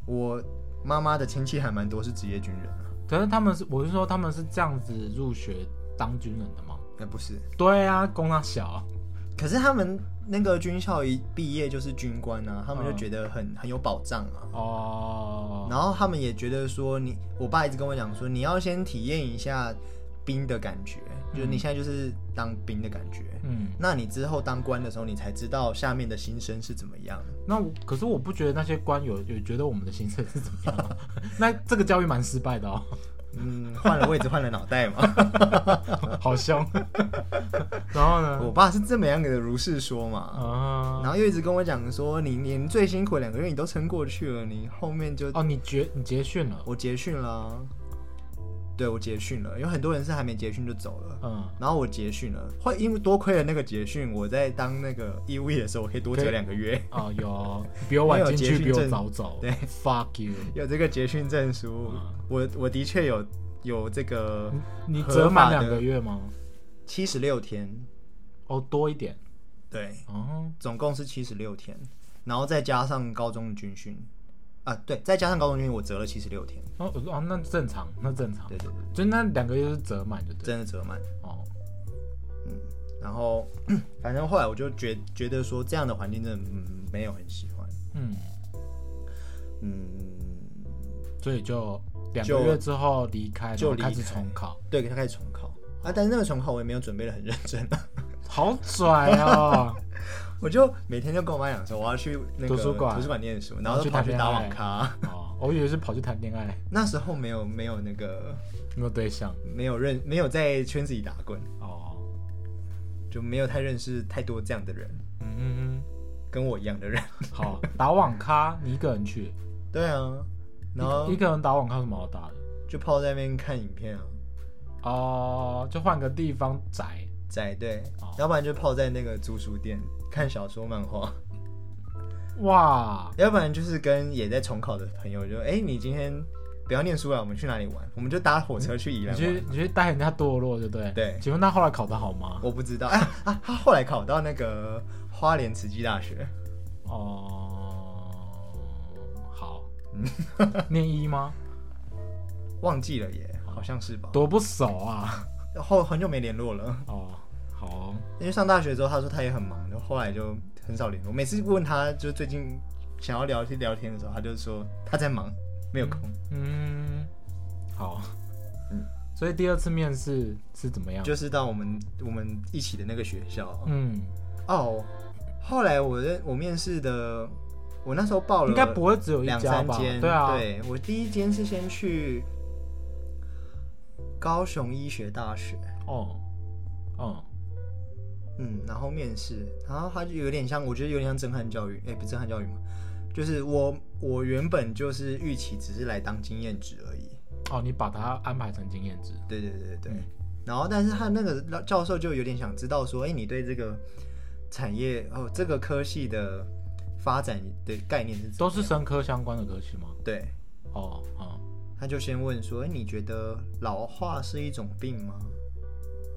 我妈妈的亲戚还蛮多是职业军人啊，可是他们是，我是说他们是这样子入学当军人的吗？那不是。对啊，公他小啊，可是他们那个军校一毕业就是军官啊，他们就嗯觉得很很有保障啊。哦，然后他们也觉得说你，我爸一直跟我讲说，你要先体验一下兵的感觉，就是你现在就是当兵的感觉。嗯，那你之后当官的时候，你才知道下面的心声是怎么样。那我可是我不觉得那些官有有觉得我们的心声是怎么样啊 那这个教育蛮失败的哦，嗯，换了位置，换了脑袋嘛。好凶。然后呢？我爸是这么样的如是说嘛。啊，然后又一直跟我讲说，你你最辛苦两个月你都撑过去了，你后面就哦，你结你结训了，我结训了啊，对我结训了，有很多人是还没结训就走了，嗯，然后我结训了，会因为多亏了那个结训，我在当那个义务役的时候，我可以多折两个月，哦，有比我晚 进去，比我早走，对，fuck you，有这个结训证书，嗯我我的确有有这个你折满两个月吗？七十六天，哦，多一点，对，哦，总共是七十六天，然后再加上高中的军训，啊，对，再加上高中军训，我折了七十六天，哦哦，那正常，那正常，对对对，就那两个月是折满，就对，真的折满。哦，然后，反正后来我就觉觉得说，这样的环境真的、嗯、没有很喜欢。嗯，嗯，所以就两个月之后离开，就开始重考，对，他开始重考。啊，但是那个重考我也没有准备的很认真，好拽哦，我就每天就跟我妈讲说我要去那个图书馆。图书馆念书，然然后就跑去打网咖。哦，我以为是跑去谈恋爱，那时候没有没有那个没有对象。没有认没有在圈子里打滚，哦，就没有太认识太多这样的人，嗯跟我一样的人。好，打网咖你一个人去，对啊，然后一一个人打网咖有什么好打的？就泡在那边看影片啊，哦，就换个地方宅。宅对。哦，要不然就泡在那个租书店看小说漫画，哇，要不然就是跟也在重考的朋友就哎、你今天不要念书了，我们去哪里玩？我们就搭火车去宜你兰你。去你去带人家堕落，对不对？对请问他后来考得好吗？我不知道，哎啊，他后来考到那个花莲慈济大学，哦，好，念一吗？忘记了耶，好像是吧？多不熟啊！后很久没联络了，哦，好，因为上大学之后，他说他也很忙，就后来就很少联络。每次问他，就最近想要聊天聊天的时候，他就说他在忙，没有空。嗯，好，嗯所以第二次面试是怎么样？就是到我们我们一起的那个学校嗯，哦。后来我的我面试的，我那时候报了应该不会只有一两家吧？三间，对啊，对我第一间是先去高雄医学大学，哦，嗯，嗯，然后面试，然后他就有点像，我觉得有点像震撼教育，哎、不是震撼教育吗？就是我我原本就是预期只是来当经验值而已，哦，你把它安排成经验值，对对对对。然后，但是他那个教授就有点想知道说，哎、你对这个产业哦，这个科系的发展的概念是都是生科相关的科系吗？对，哦，嗯，他就先问说，哎、你觉得老化是一种病吗？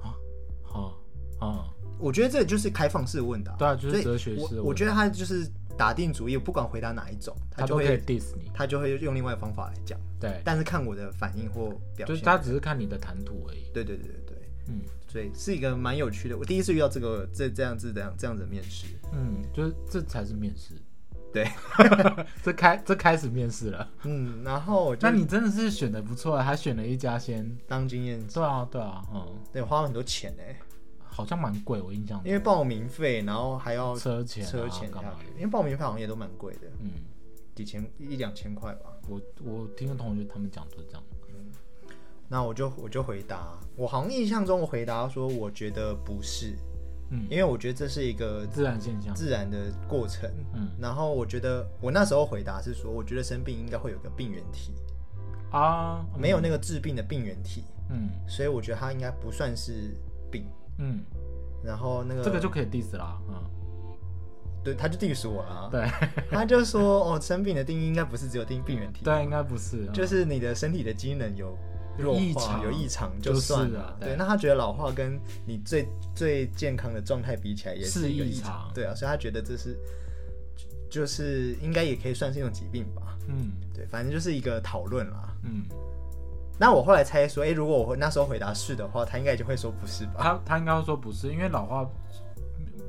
啊？好，嗯，我觉得这就是开放式问答，对啊，就是哲学式我我觉得他就是打定主意，不管回答哪一种，他就会 diss 你，他就会用另外的方法来讲，对，但是看我的反应或表现。就是他只是看你的谈吐而已，对对对对。对，嗯。所以是一个蛮有趣的。我第一次遇到这个这这样子的这样子的面试，嗯，就是这才是面试，对，这开这开始面试了，嗯，然后那你真的是选的不错，还选了一家先，当经验，对啊对啊，嗯，对，花了很多钱哎，好像蛮贵，我印象中。因为报名费，然后还要车钱啊车钱干嘛的。下去，因为报名费好像也都蛮贵的，嗯，几千一两千块吧。我我听同学他们讲都是这样，那我就我就回答，我好像印象中我回答说，我觉得不是，嗯，因为我觉得这是一个自然现象，自然的过程。嗯。然后我觉得我那时候回答是说，我觉得生病应该会有个病原体，啊，没有那个治病的病原体，嗯。所以我觉得它应该不算是病。嗯，然后那个这个就可以 diss 啦，嗯，对，他就 diss 我了啊，对。他就说哦，生病的定义应该不是只有定病原体，对，应该不是，嗯。就是你的身体的机能有有弱化、异常有异常就是算了。对对，那他觉得老化跟你最最健康的状态比起来，也是一个异异常。对啊，所以他觉得这是就就是应该也可以算是一种疾病吧。嗯。对，反正就是一个讨论啦。嗯，那我后来猜说，哎、如果我那时候回答是的话，他应该就会说不是吧？他他应该会说不是，因为老话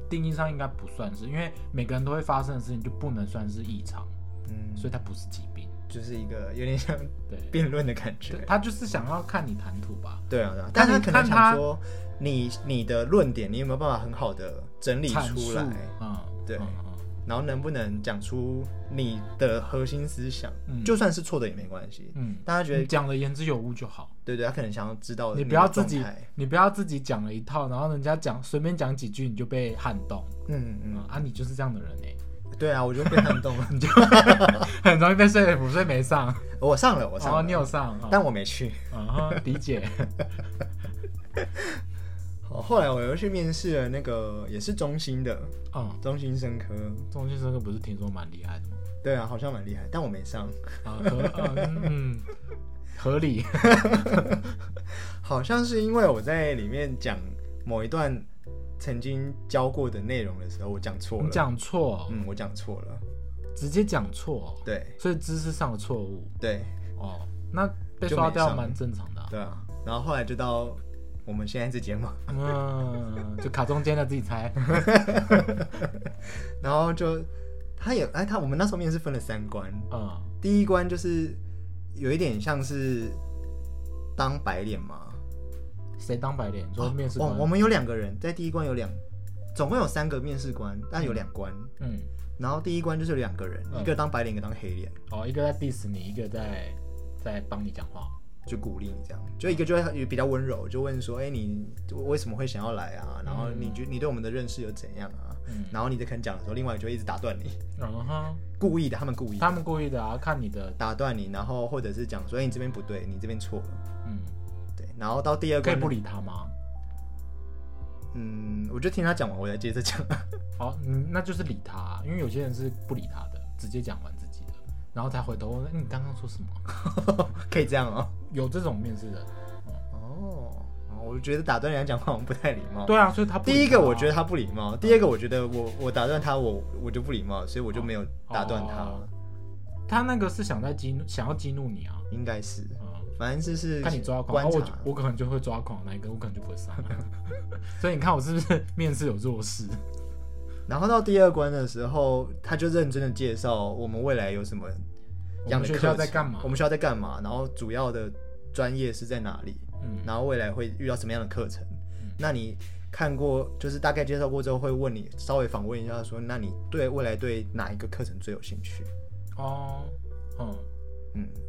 定义上应该不算是，因为每个人都会发生的事情就不能算是异常，嗯，所以它不是疾病。就是一个有点像 对，辩论的感觉对。他就是想要看你谈吐吧，对啊，对啊，但他可能想说，你你的论点，你有没有办法很好的整理出来？，嗯，对然后能不能讲出你的核心思想？嗯就算是错的也没关系。嗯，大家觉得，你讲的言之有物就好，对对，他可能想要知道你不要自己，你不要自己讲了一套，然后人家讲随便讲几句你就被撼动，嗯嗯嗯，啊，你就是这样的人哎，对啊，我就被撼动了。你就 很容易被说服，所以没上。我上了，我上了，哦，你有上，哦但我没去。嗯哼，理解。好，后来我又去面试了那个也是中心的嗯，中心生科，中心生科不是听说蛮厉害的吗？对啊，好像蛮厉害，但我没上。啊，合嗯嗯合理。好像是因为我在里面讲某一段曾经教过的内容的时候，我讲错了。你讲错，嗯，我讲错了。直接讲错，对所以知识上的错误对哦，那被刷掉蛮正常的啊。对啊，然后后来就到我们现在这节目，嗯，就卡中间的自己猜。然后就他也哎，他我们那时候面试分了三关，嗯第一关就是有一点像是当白脸嘛。谁当白脸？说面试官哦我我们有两个人在第一关有两总共有三个面试官，但有两关。嗯，然后第一关就是有两个人，嗯一个当白脸，一个当黑脸，哦，一个在 diss 你，一个在在帮你讲话。就鼓励你这样。就一个就会比较温柔，就问说：“哎、你为什么会想要来啊？然后你觉你对我们的认识有怎样啊？”嗯然后你在肯讲的时候，另外就会一直打断你，嗯哼，故意的，他们故意的他们故意的啊，看你的，打断你，然后或者是讲说：“哎、你这边不对，你这边错了。嗯，”对，然后到第二关呢，可以不理他吗？嗯，我就听他讲完，我再接着讲。好，嗯，那就是理他啊，因为有些人是不理他的，直接讲完然后才回头问，哎你刚刚说什么？可以这样哦。有这种面试的，哦，我觉得打断人家讲话我们不太礼貌。对啊，所以他不第一个我觉得他不礼貌，第二个我觉得我我打断他我我就不礼貌，所以我就没有打断他，哦他那个是想在激怒，想要激怒你啊，应该是，嗯，反正就是看你抓狂，我。我可能就会抓狂那一个，我可能就不会上。所以你看我是不是面试有弱势？然后到第二关的时候，他就认真的介绍我们未来有什么样的课我们学校在干嘛？我们学校在干嘛，然后主要的专业是在哪里，嗯，然后未来会遇到什么样的课程。嗯。那你看过，就是大概介绍过之后，会问你稍微访问一下说，那你对未来对哪一个课程最有兴趣？哦，嗯，嗯，哦，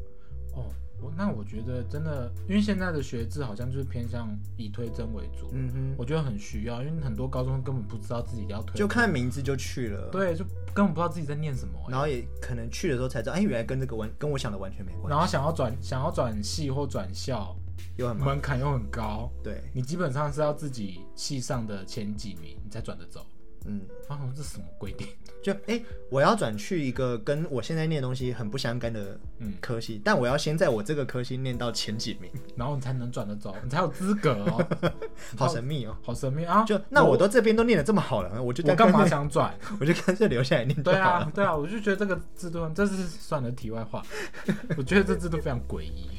我那我觉得真的，因为现在的学制好像就是偏向以推甄为主，嗯哼，我觉得很需要，因为很多高中生根本不知道自己要推，就看名字就去了。。对，就根本不知道自己在念什么、欸然后也可能去的时候才知道，哎，原来跟这个完跟我想的完全没关然后想要转想要转系或转校，系，又很门槛又很高，对，你基本上是要自己系上的前几名，你才转得走。嗯，然后这是什么规定？就哎，我要转去一个跟我现在念的东西很不相干的嗯，科系，但我要先在我这个科系念到前几名，然后你才能转得走，你才有资格哦。好神秘哦。好神秘啊！就那我都这边都念的这么好了，我就我干嘛 想转？我就干脆留下来念就对。啊，对啊，我就觉得这个制度，这是算了题外话。我觉得这制度非常诡异。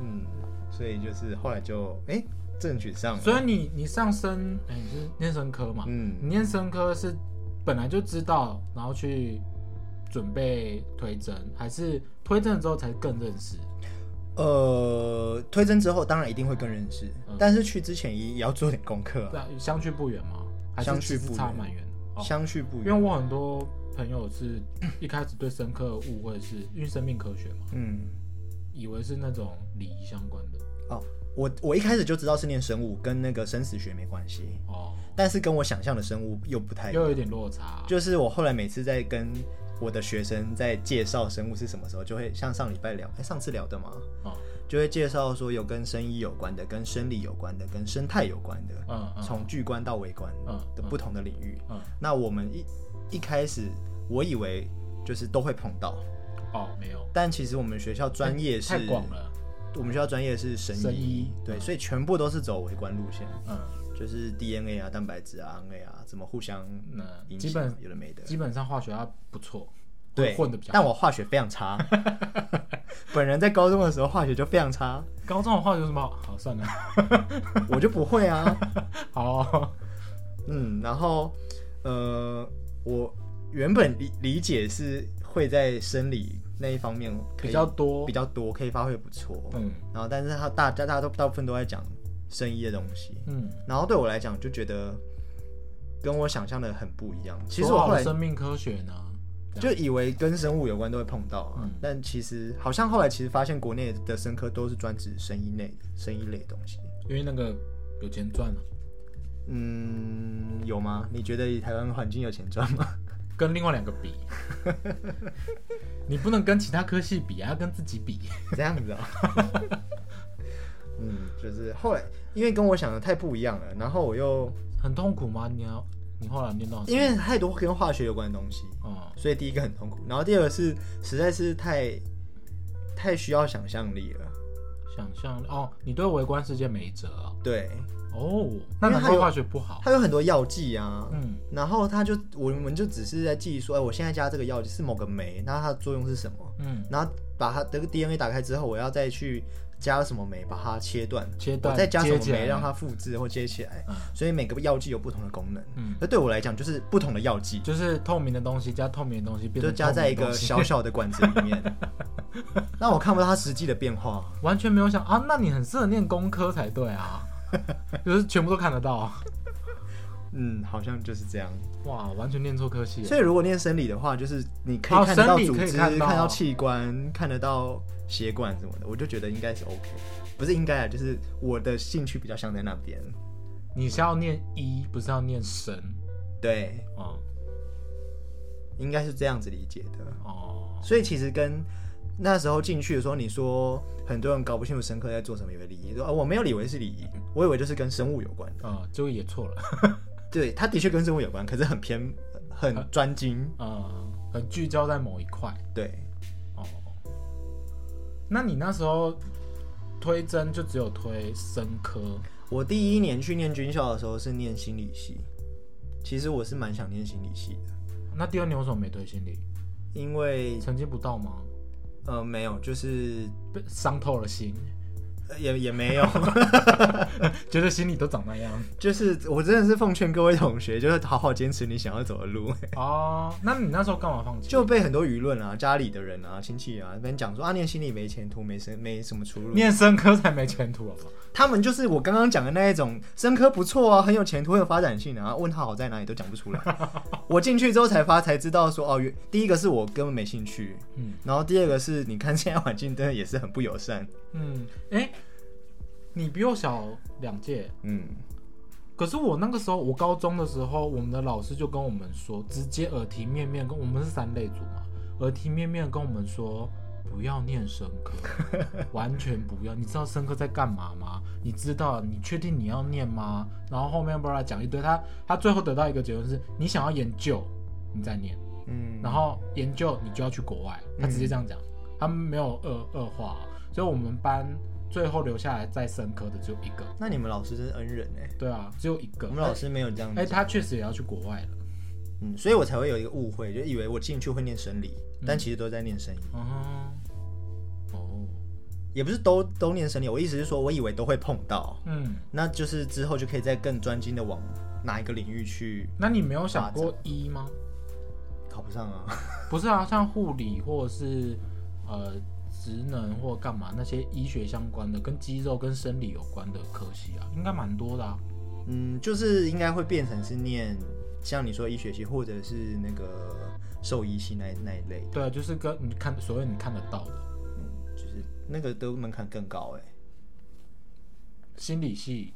嗯，所以就是后来就哎正取上，所以你你上生，哎、你是念生科嘛？嗯你念生科是本来就知道，然后去准备推甄，还是推甄之后才更认识？呃推甄之后当然一定会更认识，嗯但是去之前也也要做点功课啊，对啊，相去不远嘛？还是相去不远差蛮远？哦，相去不远。因为我很多朋友是一开始对生科误会是因为生命科学嘛，嗯，以为是那种礼仪相关的哦，我我一开始就知道是念生物，跟那个生死学没关系，哦，但是跟我想象的生物又不太。又有点落差。就是我后来每次在跟我的学生在介绍生物是什么时候，就会像上礼拜聊，哎，上次聊的嘛，哦，就会介绍说有跟生医有关的、跟生理有关的、跟生态有关的，嗯嗯从巨观到微观嗯的不同的领域。嗯，那我们一一开始我以为就是都会碰到，哦，没有，但其实我们学校专业是太广了。我们学校专业是生生医对，嗯所以全部都是走微观路线，嗯，就是 DNA 啊、蛋白质啊、RNA 啊，怎么互相那影响，基本有的没的。基本上化学还不错，对，混的比较好。但我化学非常差，本人在高中的时候化学就非常差，高中的化学有什么好？好，算了，我就不会啊。好哦，嗯，然后呃，我原本理理解是会在生理那一方面比较多比，较多，可以发挥不错。嗯然后，但是他大家大家都大部分都在讲生医的东西，嗯。然后对我来讲就觉得跟我想象的很不一样。其实我后来生命科学呢，就以为跟生物有关都会碰到啊，嗯但其实好像后来其实发现国内的生科都是专指生医类的生医类的东西。因为那个有钱赚啊，嗯，有吗？你觉得台湾环境有钱赚吗？跟另外两个比，你不能跟其他科系比啊，要跟自己比。这样子啊、嗯，就是后来因为跟我想的太不一样了，然后我又很痛苦吗？你要你后来念到因为太多跟化学有关的东西，嗯所以第一个很痛苦，然后第二个是实在是太太需要想象力了。想象哦，你对微观世界没辙啊。对，哦，那因为它有难怪化学不好。它有很多药剂啊，嗯然后它就我们就只是在记说，哎，我现在加这个药剂是某个酶，那它的作用是什么？嗯，然后把它这个 DNA 打开之后，我要再去加什么酶把它切断，切断我再加什么酶让它复制或接起来。嗯所以每个药剂有不同的功能。嗯，那对我来讲，就是不同的药剂，就是透明的东西加透明的东西变就加在一个小小的管子里面，那我看不到它实际的变化。完全没有想啊，那你很适合念工科才对啊，就是全部都看得到啊。嗯，好像就是这样。哇，完全念错科系。所以如果念生理的话，就是你可以哦看得到组织、看到到器官、看得到血管什么的，我就觉得应该是 OK。不是应该啊，就是我的兴趣比较像在那边。你是要念医，不是要念神对，哦应该是这样子理解的。哦，所以其实跟那时候进去的时候，你说很多人搞不清楚生科在做什么，以为礼仪，说、哦、我没有以为是礼仪，我以为就是跟生物有关的。呃，结果也错了，对，它的确跟生物有关，可是很偏很专精。嗯，很聚焦在某一块对，哦。那你那时候推甄就只有推生科我第一年去念军校的时候是念心理系，其实我是蛮想念心理系的，那第二年为什么没推心理？因为成绩不到吗？呃没有，就是伤透了心，也也没有，觉得心里都长那样 就是我真的是奉劝各位同学，就是好好坚持你想要走的路。哦。那你那时候干嘛放弃？就被很多舆论啊、家里的人啊、亲戚啊那边讲说啊，念心理没前途，没什没什么出路。念生科才没前途好不好？他们就是我刚刚讲的那一种，生科不错啊，很有前途，很有发展性啊，问他好在哪里都讲不出来。我进去之后才发才知道说哦，原第一个是我根本没兴趣，嗯然后第二个是你看现在环境真的也是很不友善，嗯，哎、你比我小两届，嗯，可是我那个时候，我高中的时候，我们的老师就跟我们说，直接耳提面面跟我们是三类组嘛，耳提面面跟我们说，不要念生科，完全不要。你知道生科在干嘛吗？你知道？你确定你要念吗？然后后面不知道讲一堆，他他最后得到一个结论是，你想要研究，你再念，嗯，然后研究你就要去国外，他直接这样讲，他们没有恶恶化，所以我们班最后留下来再生科的只有一个。那你们老师真是恩人哎、对啊，只有一个。我们老师没有这样哎、子，他确实也要去国外了。嗯，所以我才会有一个误会，就以为我进去会念生理，但其实都在念生医，嗯，哦，也不是都都念生理，我意思是说，我以为都会碰到，嗯，那就是之后就可以再更专精的往哪一个领域去，那你没有想过医吗？考不上啊。不是啊，像护理或者是呃职能或干嘛那些医学相关的，跟肌肉跟生理有关的科系啊，应该蛮多的啊。嗯，就是应该会变成是念像你说医学系或者是那个兽医系那那一类的，对啊，就是跟你看所谓你看得到的嗯，就是那个都门槛更高哎。心理系。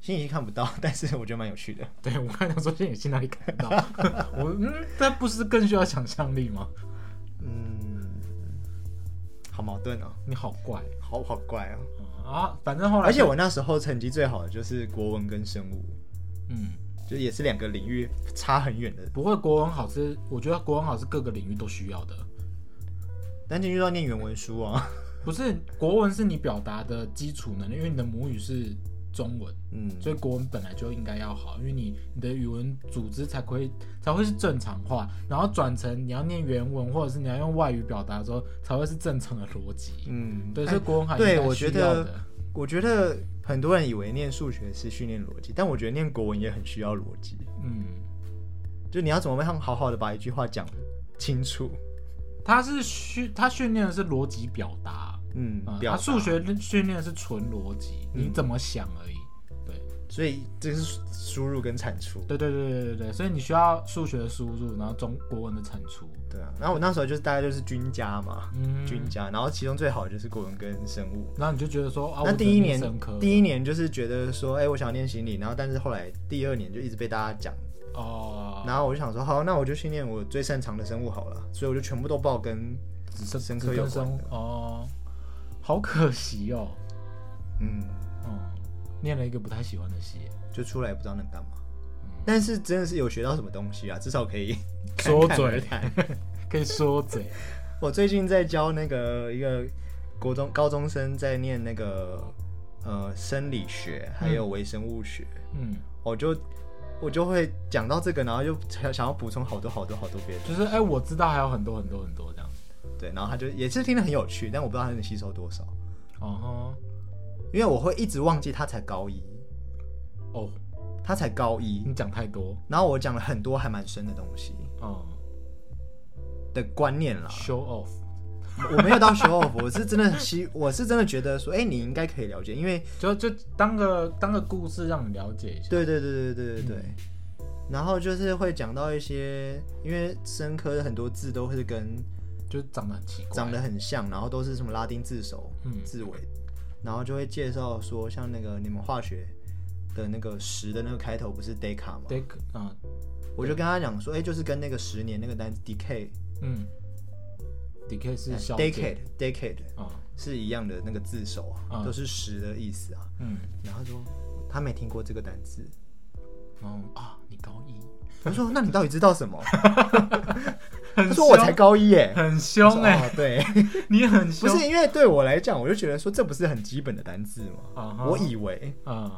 心理系看不到，但是我觉得蛮有趣的。对我刚才想说心理系哪里看得到？我嗯，这不是更需要想象力吗？嗯，好矛盾哦，你好怪好好怪哦。嗯啊！反正后来，而且我那时候成绩最好的就是国文跟生物，嗯。就也是两个领域差很远的，不会，国文好是我觉得国文好是各个领域都需要的，但进去都要念原文书啊。不是国文是你表达的基础能力，因为你的母语是中文，嗯，所以国文本来就应该要好，因为你你的语文组织才会才会是正常化，然后转成你要念原文或者是你要用外语表达的时候，才会是正常的逻辑。嗯，对，哎所以国文还对应该我觉得我觉得很多人以为念数学是训练逻辑，但我觉得念国文也很需要逻辑。嗯，就你要怎么样好好的把一句话讲清楚，他是训他训练的是逻辑表达，嗯，他数，学训练是纯逻辑，你嗯怎么想而已。对，所以这是输入跟产出，对对对对对对，所以你需要数学的输入，然后中国文的产出。对啊。然后我那时候就是大概就是均加嘛，嗯，均加，然后其中最好的就是国文跟生物。然后你就觉得说啊，那第一年第一年就是觉得说，哎、我想要念心理，然后但是后来第二年就一直被大家讲，哦，然后我就想说，好，那我就训练我最擅长的生物好了，所以我就全部都报跟生科有关的，哦，好可惜哦，嗯，嗯，念了一个不太喜欢的系，就出来也不知道能干嘛。嗯。但是真的是有学到什么东西啊，至少可以 说嘴。谈。可以说嘴，我最近在教那个一个国中高中生在念那个呃生理学还有微生物学，嗯，我就我就会讲到这个，然后就想想要补充好多好多好多别的，就是哎，我知道还有很多很多很多这样，对，然后他就也是听得很有趣，但我不知道他能吸收多少，哦因为我会一直忘记他才高一，吼哦，他才高一，你讲太多，然后我讲了很多还蛮深的东西哦。的观念啦，，show off，我没有到 show off，我是真的希，我是真的觉得说，哎、你应该可以了解，因为就就当个当个故事让你了解一下。对对对对对对对。然后就是会讲到一些，因为生科的很多字都是跟就长得很奇怪，长得很像，然后都是什么拉丁字首、嗯。字尾，然后就会介绍说，像那个你们化学的那个十的那个开头不是 deca 吗？嗯我就跟他讲说，哎、就是跟那个十年那个单词 decay 嗯，decay 是消 decade decade 啊。是一样的那个字首啊，嗯都是十的意思啊。嗯。然后他说他没听过这个单词，然后啊你高一，我说那你到底知道什么？很他说我才高一耶。很凶哎、对，你很凶。不是因为对我来讲，我就觉得说这不是很基本的单字吗？我以为，嗯，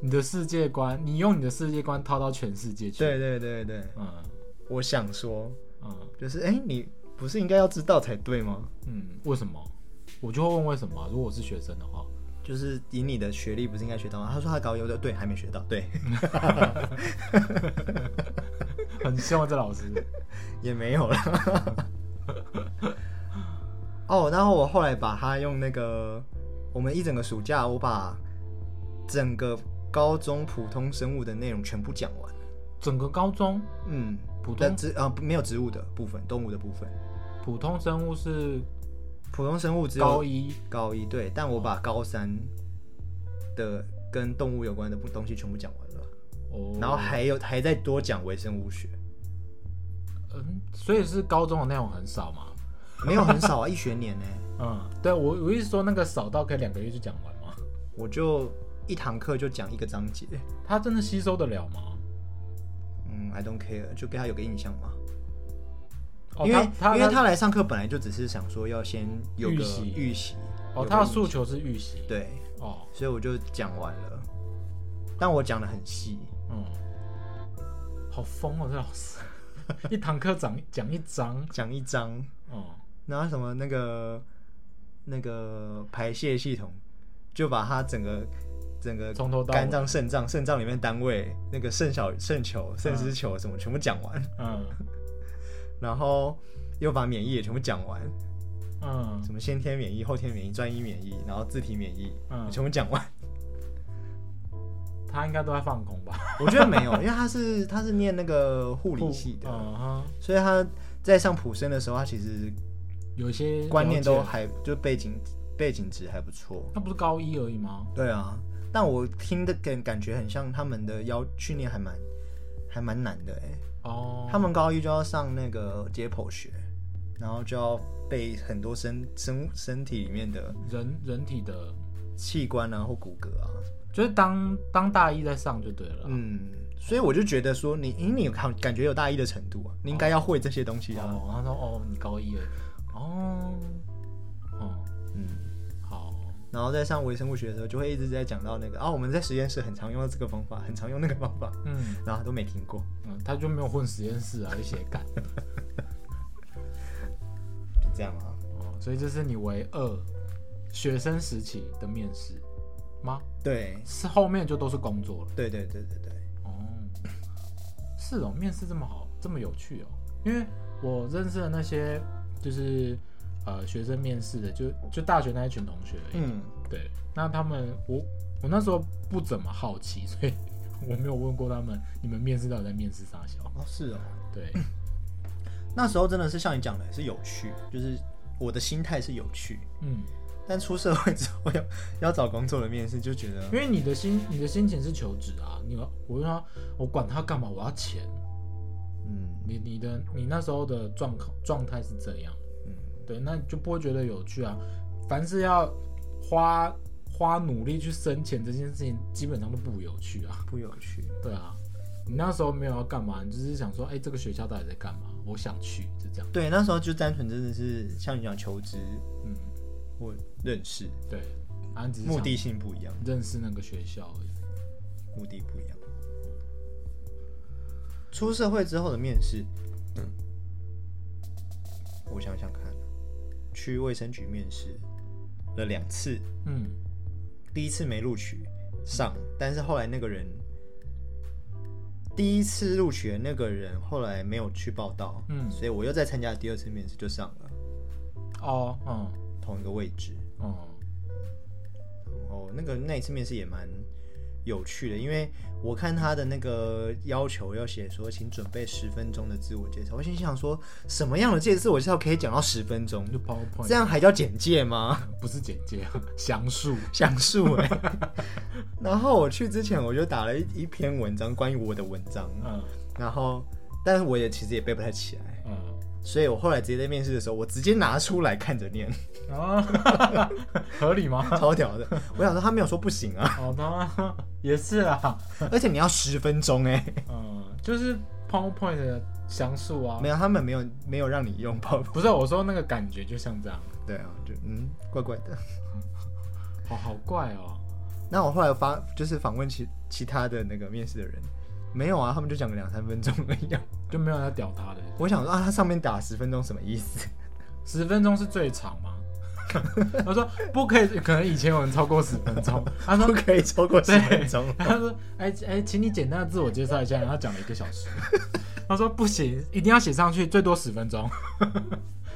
你的世界观，你用你的世界观套到全世界去，对对对对，嗯。我想说嗯。就是，哎、你不是应该要知道才对吗？嗯，为什么？我就会问为什么啊、如果我是学生的话，就是以你的学历不是应该学到吗？他说他高一，我说对，还没学到，对，很凶啊，这老师。也没有了。哦，然后我后来把它用那个，我们一整个暑假，我把整个高中普通生物的内容全部讲完。整个高中嗯，普通但植啊、没有植物的部分，动物的部分，普通生物是普通生物只有高一，高一对，但我把高三的跟动物有关的东西全部讲完了，哦，然后还有还在多讲微生物学，嗯，所以是高中的内容很少嘛？没有很少啊，一学年呢，嗯，对我我意思说那个少到可以两个月就讲完吗？我就一堂课就讲一个章节，他真的吸收得了吗？嗯，I don't care，就给他有个印象嘛。哦，因为他因为他来上课本来就只是想说要先有个预习。哦他的诉求是预习，对，哦，所以我就讲完了，但我讲的很细，嗯，好疯哦，这老师，一堂课讲讲一章，讲一章，哦，然后什么那个那个排泄系统，就把它整个整个从头到肝脏、肾脏、肾脏里面单位那个肾小肾球、肾丝球什么全部讲完，嗯。然后又把免疫也全部讲完，嗯。什么先天免疫、后天免疫、专一免疫，然后自体免疫，嗯。全部讲完。他应该都在放空吧？我觉得没有，因为他是他是念那个护理系的，嗯哼，所以他在上普生的时候，他其实有一些观念都还就背景背景值还不错。那不是高一而已吗？对啊，但我听的感感觉很像他们的要训练还蛮还蛮难的哎。哦，他们高一就要上那个解剖学，然后就要背很多身身身体里面的人人体的，器官啊或骨骼啊，就是当当大一在上就对了。嗯，所以我就觉得说你，因你有感感觉有大一的程度啊，你应该要会这些东西啊。哦，他说哦，你高一了，哦，哦，嗯，好，然后在上微生物学的时候，就会一直在讲到那个啊，我们在实验室很常用到这个方法，很常用那个方法，嗯。然后他都没听过，嗯，他就没有混实验室啊，一些干。就这样啊。哦，所以这是你唯二学生时期的面试吗？对，是后面就都是工作了。对对对对对，哦，是哦，面试这么好，这么有趣哦。因为我认识的那些就是呃学生面试的，就就大学那一群同学而已。嗯，对，那他们我我那时候不怎么好奇，所以我没有问过他们，你们面试到底在面试啥小？哦是哦，对，那时候真的是像你讲的，是有趣，就是我的心态是有趣，嗯，但出社会之后 要要找工作的面试，就觉得因为你的心你的心情是求职啊，你我问他，我管他干嘛，我要钱。嗯你你的你那时候的状况状态是这样，嗯，对，那你就不会觉得有趣啊。凡是要花花努力去生钱这件事情，基本上都不有趣啊。不有趣，对啊，你那时候没有要干嘛，你只是想说，哎、这个学校到底在干嘛？我想去，就这样。对，那时候就单纯真的是像你讲求职嗯，或认识，对，啊，只是目的性不一样，认识那个学校而已。目的不一样。出社会之后的面试，嗯，我想想看，去卫生局面试了两次，嗯，第一次没录取上，但是后来那个人，第一次录取的那个人后来没有去报道，嗯所以我又再参加第二次面试就上了。哦，嗯同一个位置。嗯哦，那个那一次面试也蛮有趣的，因为我看他的那个要求要写说，请准备十分钟的自我介绍。我心想说，什么样的介自我介绍可以讲到十分钟？就 PowerPoint，这样还叫简介吗？不是简介，详述。详述哎。然后我去之前，我就打了一一篇文章，关于我的文章。嗯然后，但是我也其实也背不太起来，嗯，所以我后来直接在面试的时候，我直接拿出来看着念，啊，合理吗？超屌的。我想说他没有说不行啊，好的，也是啊，而且你要十分钟哎。嗯，就是 PowerPoint 的详述啊没，有，他们没有没有让你用 PowerPoint。不是我说那个感觉就像这样，对啊，就嗯，怪怪的。好 好怪哦。那我后来发就是访问其其他的那个面试的人，没有啊，他们就讲个两三分钟而已啊。就没有人要屌他的，我想说啊，他上面打十分钟什么意思？十分钟是最长吗？他说不可以，可能以前有人超过十分钟。他说不可以超过十分钟。他说：“哎哎，请你简单的自我介绍一下。”然后讲了一个小时。他说：“不行，一定要写上去，最多十分钟。”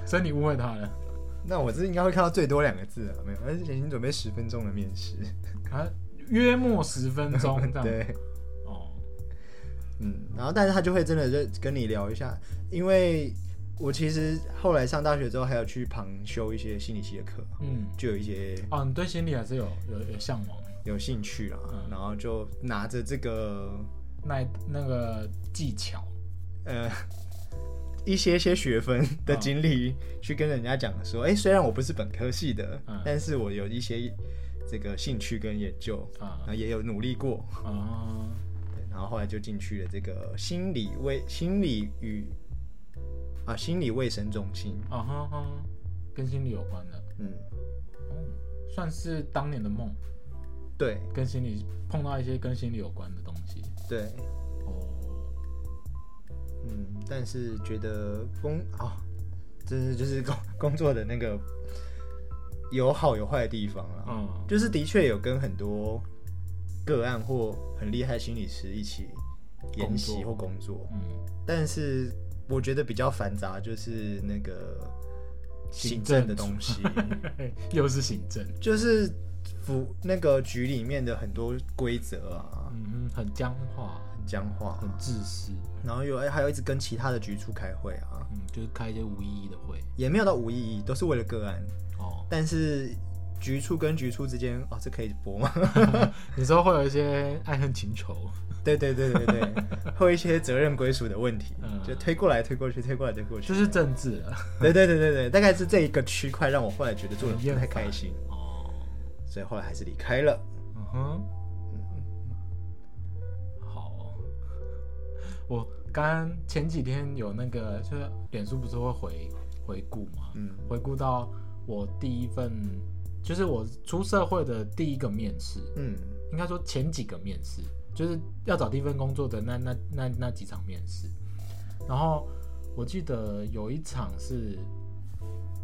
所以你误会他了那我这应该会看到最多两个字啊，没有，而且已经准备十分钟的面试。啊，约莫十分钟这样。对，哦，嗯，然后但是他就会真的就跟你聊一下，因为我其实后来上大学之后还有去旁修一些心理系的课，嗯，就有一些哦，你对心理还是有有有向往，有兴趣啊，嗯。然后就拿着这个那那个技巧，呃 一些些学分的经历去跟人家讲说，哎、虽然我不是本科系的，嗯。但是我有一些这个兴趣跟研究，啊。也有努力过，啊，对然后后来就进去了这个心理卫心理与啊心理卫生中心，啊哈哈，跟心理有关的，嗯，哦，算是当年的梦，对。跟心理碰到一些跟心理有关的东西。对，哦，嗯，但是觉得工啊，真是就是工工作的那个有好有坏的地方啦，嗯，就是的确有跟很多个案或很厉害的心理师一起研习或工作，嗯，但是我觉得比较繁杂，就是那个行行政政的东西，又是行政，就是府那个局里面的很多规则啊，嗯，很僵化，很僵化，很自私，然后有哎还有一直跟其他的局处开会啊，嗯，就是开一些无意义的会。也没有到无意义，都是为了个案，哦，但是局促跟局促之间，哦，这可以播吗？你说会有一些爱恨情仇，对对对对对，会有一些责任归属的问题，嗯。就推过来推过去，推过来推过去，就是政治了。对对对对对，大概是这一个区块让我后来觉得做的不太开心，哦，所以后来还是离开了。嗯哼，好哦。我刚前几天有那个，就是脸书不是会回回顾嘛，嗯。回顾到我第一份，就是我出社会的第一个面试，嗯应该说前几个面试，就是要找第一份工作的那那那那几场面试。然后我记得有一场是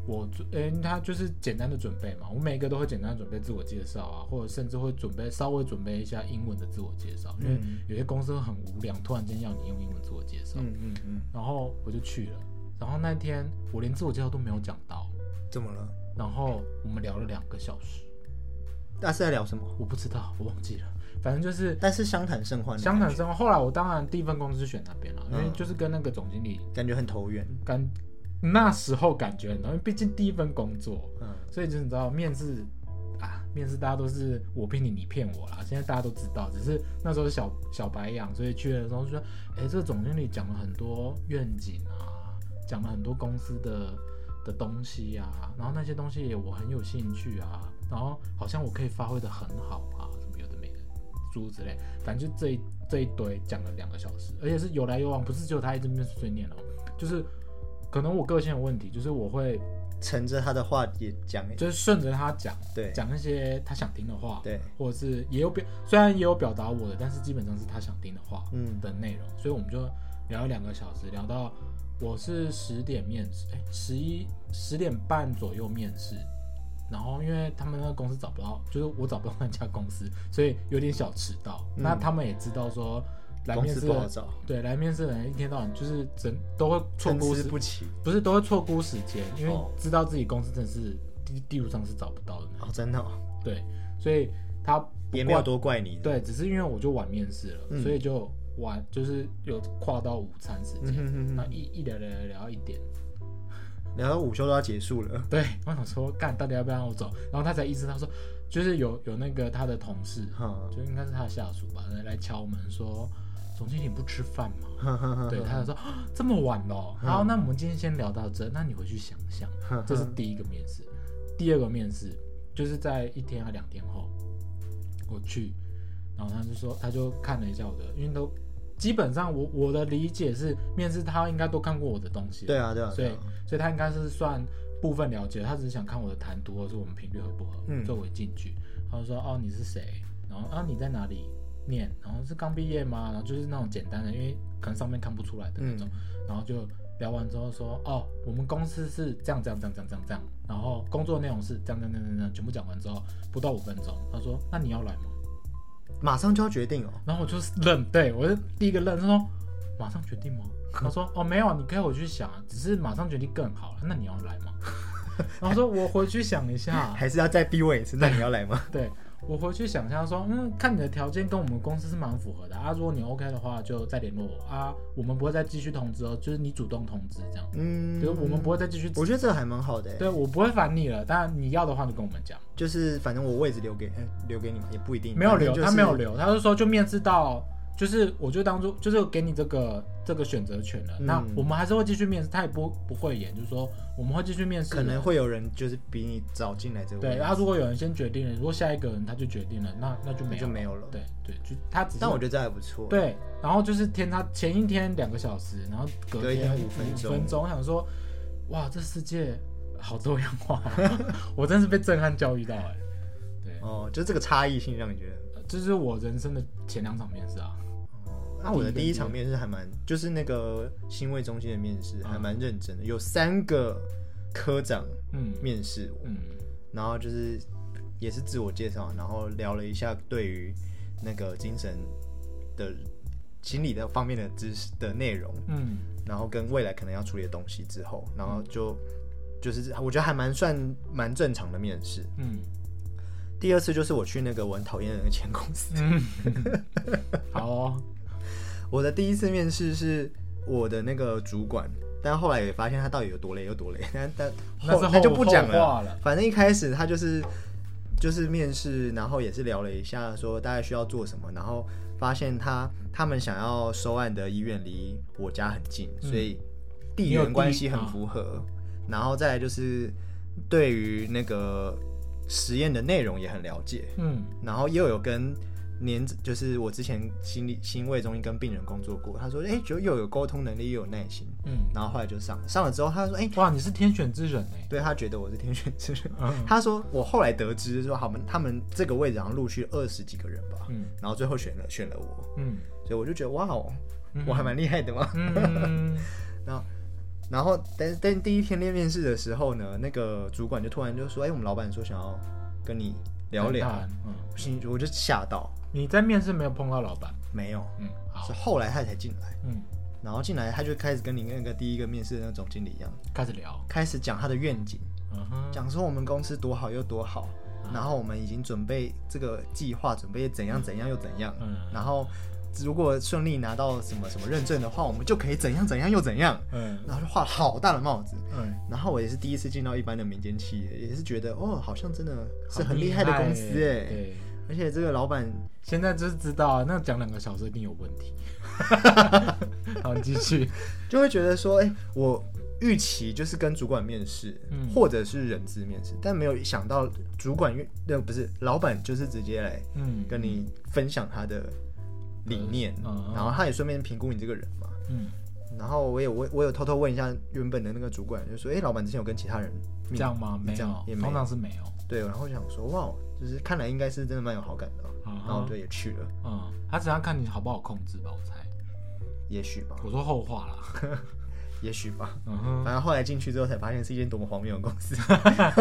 我准，诶、他就是简单的准备嘛，我每个都会简单地准备自我介绍啊，或者甚至会准备稍微准备一下英文的自我介绍，因为嗯有些公司会很无聊，突然间要你用英文自我介绍，嗯嗯嗯，然后我就去了。然后那天我连自我介绍都没有讲到，怎么了？然后我们聊了两个小时，大家是在聊什么？我不知道，我忘记了，反正就是但是相谈甚欢相谈甚欢。后来我当然第一份公司是选那边了，因为嗯就是跟那个总经理感觉很投缘。感那时候感觉很浓，因为毕竟第一份工作，嗯所以就是你知道面试啊，面试大家都是我骗你，你骗我啦。现在大家都知道，只是那时候是小小白羊，所以去的时候就说，哎、这个总经理讲了很多愿景啊，讲了很多公司的的东西啊，然后那些东西我很有兴趣啊，然后好像我可以发挥的很好啊，什么有的没的，诸如之类，反正就这一这一堆讲了两个小时，而且是有来有往，不是只有他一直面碎念哦，就是可能我个性有问题，就是我会乘着他的话也讲，就是顺着他讲，对。讲那些他想听的话，对，或者是也有表，虽然也有表达我的，但是基本上是他想听的话嗯。的内容，所以我们就聊了两个小时，聊到我是十点面试，哎，十一十点半左右面试，然后因为他们那个公司找不到，就是我找不到那家公司，所以有点小迟到。嗯那他们也知道说来面试的，司不好找，对，来面试的人一天到晚就是整都会错估不齐。不是都会错估时间，因为哦知道自己公司真的是地地图上是找不到的，哦，真的哦、对，所以他不也没有多怪你。，对，只是因为我就晚面试了，嗯所以就晚就是有跨到午餐时嗯间，那一一聊聊聊聊到一点，聊到午休都要结束了。对我想说干到底要不要让我走，然后他才意识到说，就是有有那个他的同事，哈，就应该是他的下属吧，来敲门说，总经理不吃饭吗？哈哈哈对，他就说啊这么晚了，嗯好，那我们今天先聊到这，那你回去想想，这是第一个面试，第二个面试就是在一天还两天后，我去，然后他就说，他就看了一下我的，因为都基本上我我的理解是，面试他应该都看过我的东西，对啊，对啊，所以啊所以他应该是算部分了解，他只是想看我的谈吐或者是我们频率合不合，嗯作为进去。他就说哦你是谁，然后啊你在哪里念，然后是刚毕业吗？然后就是那种简单的，因为可能上面看不出来的那种，然后就聊完之后说哦我们公司是这样这样这样这样这样这样，然后工作内容是这样这样这样这样，全部讲完之后不到五分钟，他说那你要来吗？马上就要决定哦。然后我就愣，对我是第一个愣，他说马上决定吗？他说哦没有，你可以回去想啊，只是马上决定更好了。那你要来吗？然后说我回去想一下，还是要再逼我一次，那你要来吗？对我回去想一下说，嗯，看你的条件跟我们公司是蛮符合的啊，如果你 OK 的话，就再联络我啊，我们不会再继续通知哦，就是你主动通知这样，嗯，就是我们不会再继续，我觉得这个还蛮好的。欸，对我不会烦你了，当然你要的话就跟我们讲，就是反正我位置留给欸留给你嘛，也不一定。没有留，就是他没有留，他是说就面试到，就是我就当做就是给你这个这个选择权了。嗯那我们还是会继续面试，他也不不会演，就是说我们会继续面试，可能会有人就是比你早进来这个位对。置。然后如果有人先决定了，如果下一个人他就决定了，那那就没有就没有了对对，就他只是但我觉得这还不错。，对，然后就是天他前一天两个小时，然后隔天天五分钟分钟，我想说哇，这世界好多样化哦，我真是被震撼教育到哎。对，哦，就这个差异性让你觉得。这是我人生的前两场面试啊。哦，那我的第一场面试还蛮，就是那个新卫中心的面试还蛮认真的，有三个科长嗯。面试我，嗯。然后就是也是自我介绍，然后聊了一下对于那个精神的心理的方面的知识的内容，嗯。然后跟未来可能要处理的东西之后，然后就就是我觉得还蛮算蛮正常的面试。嗯。第二次就是我去那个我很讨厌的那个前公司，哦，我的第一次面试是我的那个主管，但后来也发现他到底有多累有多累，但但那是后那就不讲了。反正一开始他就是就是面试，然后也是聊了一下，说大概需要做什么，然后发现他他们想要收案的医院离我家很近，嗯。所以地缘关系很啊符合，然后再来就是对于那个实验的内容也很了解，嗯。然后又有跟年，就是我之前心理心卫中心跟病人工作过，他说，哎，就又有沟通能力，又有耐心，嗯，然后后来就上了，上了之后他说，哎，哇，你是天选之人哎，对他觉得我是天选之人，嗯他说我后来得知说，他们他们这个位置好像陆续二十几个人吧，嗯然后最后选了选了我，嗯所以我就觉得哇哦，嗯我还蛮厉害的嘛。嗯然后但但第一天练面试的时候呢，那个主管就突然就说，哎，我们老板说想要跟你聊聊，嗯，不行，我就吓到，你在面试没有碰到老板，没有，嗯，好。是，后来他才进来。嗯，然后进来，他就开始跟你那个第一个面试的那个总经理一样，开始聊，开始讲他的愿景，讲说我们公司多好又多好，然后我们已经准备这个计划，准备怎样怎样又怎样，嗯。然后如果顺利拿到什么什么认证的话，我们就可以怎样怎样又怎样，嗯然后就画了好大的帽子。嗯，然后我也是第一次进到一般的民间企业，也是觉得哦，好像真的是很厉害的公司哎，对。而且这个老板现在就是知道啊，那讲两个小时一定有问题。好，继续。就会觉得说，哎、我预期就是跟主管面试，嗯或者是人资面试，但没有想到主管愿那不是老板，就是直接来嗯跟你分享他的理念，然后他也顺便评估你这个人嘛。嗯，然后我也我我有偷偷问一下原本的那个主管，就说，哎、老板之前有跟其他人这样吗？没有，通常是没有。对，然后就想说，哇，就是看来应该是真的蛮有好感的然后我就也去了，嗯，他只要看你好不好控制吧，我猜。也许吧，我说后话啦。也许吧。嗯哼，反正后来进去之后才发现是一间多么荒谬的公司。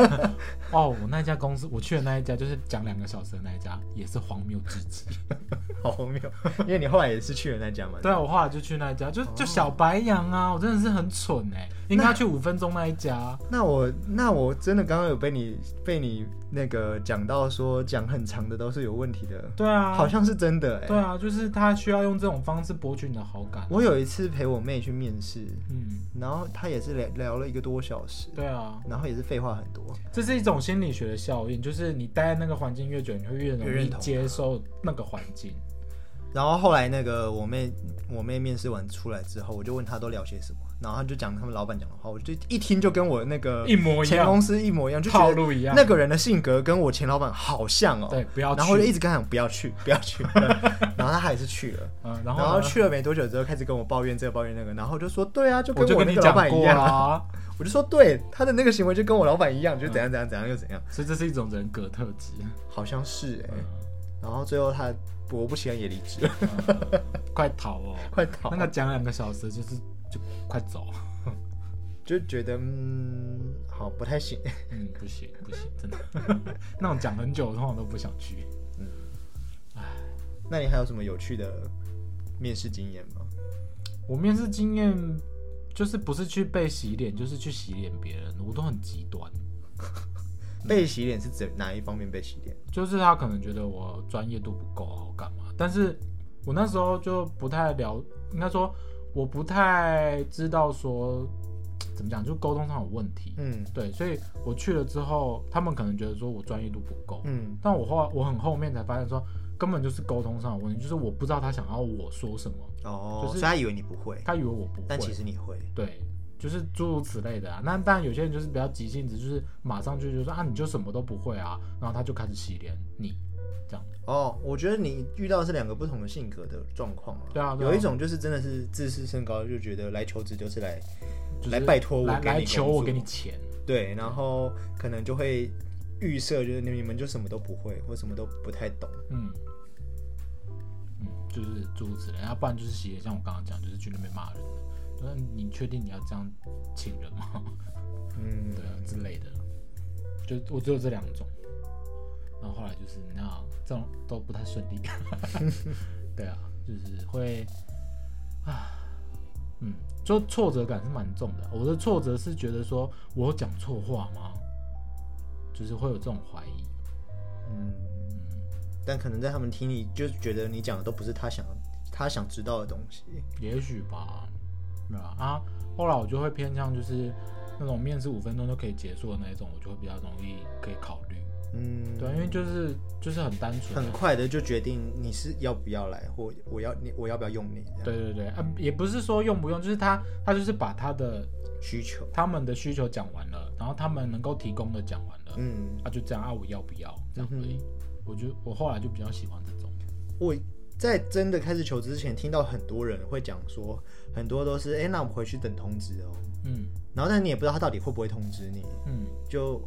哦，我那一家公司，我去的那一家就是讲两个小时的那一家，也是荒谬至极。好荒谬，因为你后来也是去了那家嘛。对啊，我后来就去那一家，就就小白羊啊，我真的是很蠢哎、应该去五分钟那一家。那我那我真的刚刚有被你被你那个讲到说讲很长的都是有问题的，对啊，好像是真的哎、对啊，就是他需要用这种方式博取你的好感。我有一次陪我妹去面试，嗯，然后她也是聊聊了一个多小时，对啊，然后也是废话很多。这是一种心理学的效应，就是你待在那个环境越久，你会越容易越认同它接受那个环境。然后后来那个我妹我妹面试完出来之后，我就问她都聊些什么，然后他就讲他们老板讲的话，我就一听就跟我那个一模一样前公司一模一样，就套路一样。那个人的性格跟我前老板好像哦。对，不要去。然后我就一直跟他讲不要去，不要去。然后他还是去了，嗯，然然后去了没多久之后开始跟我抱怨这个抱怨那个，然后我就说对啊，就跟我那个老板一样啊。我就说对，他的那个行为就跟我老板一样，就怎样怎样怎样又怎样，所以这是一种人格特质。好像是哎、嗯然后最后他我不喜欢也离职快逃哦！快逃。那个讲两个小时就是就快走。就觉得嗯，好不太行。嗯，不行不行，真的，那种讲很久，我通常都不想去嗯。那你还有什么有趣的面试经验吗？我面试经验就是不是去被洗脸，就是去洗脸别人，我都很极端。被洗脸是怎哪一方面被洗脸？就是他可能觉得我专业度不够啊，我干嘛？但是我那时候就不太了，应该说我不太知道说怎么讲，就沟通上有问题。嗯。对，所以我去了之后，他们可能觉得说我专业度不够，嗯。但我后来我很后面才发现说，根本就是沟通上有问题，就是我不知道他想要我说什么，哦，就是所以他以为你不会，他以为我不会，但其实你会。对，就是诸如此类的啊。那当然有些人就是比较急性子，就是马上就就说啊，你就什么都不会啊，然后他就开始洗脸你，这样。哦，我觉得你遇到的是两个不同的性格的状况啊。对啊有一种就是真的是自视甚高，就觉得来求职就是来就是来拜托我来给你来求我给你钱，对，然后可能就会预设就是你们就什么都不会，或什么都不太懂。嗯嗯，就是诸如此类，要不然就是洗脸，像我刚刚讲，就是去那边骂人。那你确定你要这样请人吗？嗯，对啊之类的，就我只有这两种。然后后来就是那这种都不太顺利，对啊，就是会啊，嗯，就挫折感是蛮重的。我的挫折是觉得说我有讲错话吗？就是会有这种怀疑。嗯，但可能在他们听你，就觉得你讲的都不是他想他想知道的东西。也许吧，对吧？啊，后来我就会偏向就是那种面试五分钟就可以结束的那一种，我就会比较容易可以考虑。嗯，对啊，因为就是就是很单纯啊、很快的就决定你是要不要来，或我要你我要不要用你对对对，啊，也不是说用不用，就是他他就是把他的需求。他们的需求讲完了，然后他们能够提供的讲完了，嗯，啊，就这样啊，我要不要？这样而已。我觉得我后来就比较喜欢这种，我在真的开始求职之前，听到很多人会讲说，很多都是哎、诶那我们回去等通知哦。嗯。然后但你也不知道他到底会不会通知你，嗯。就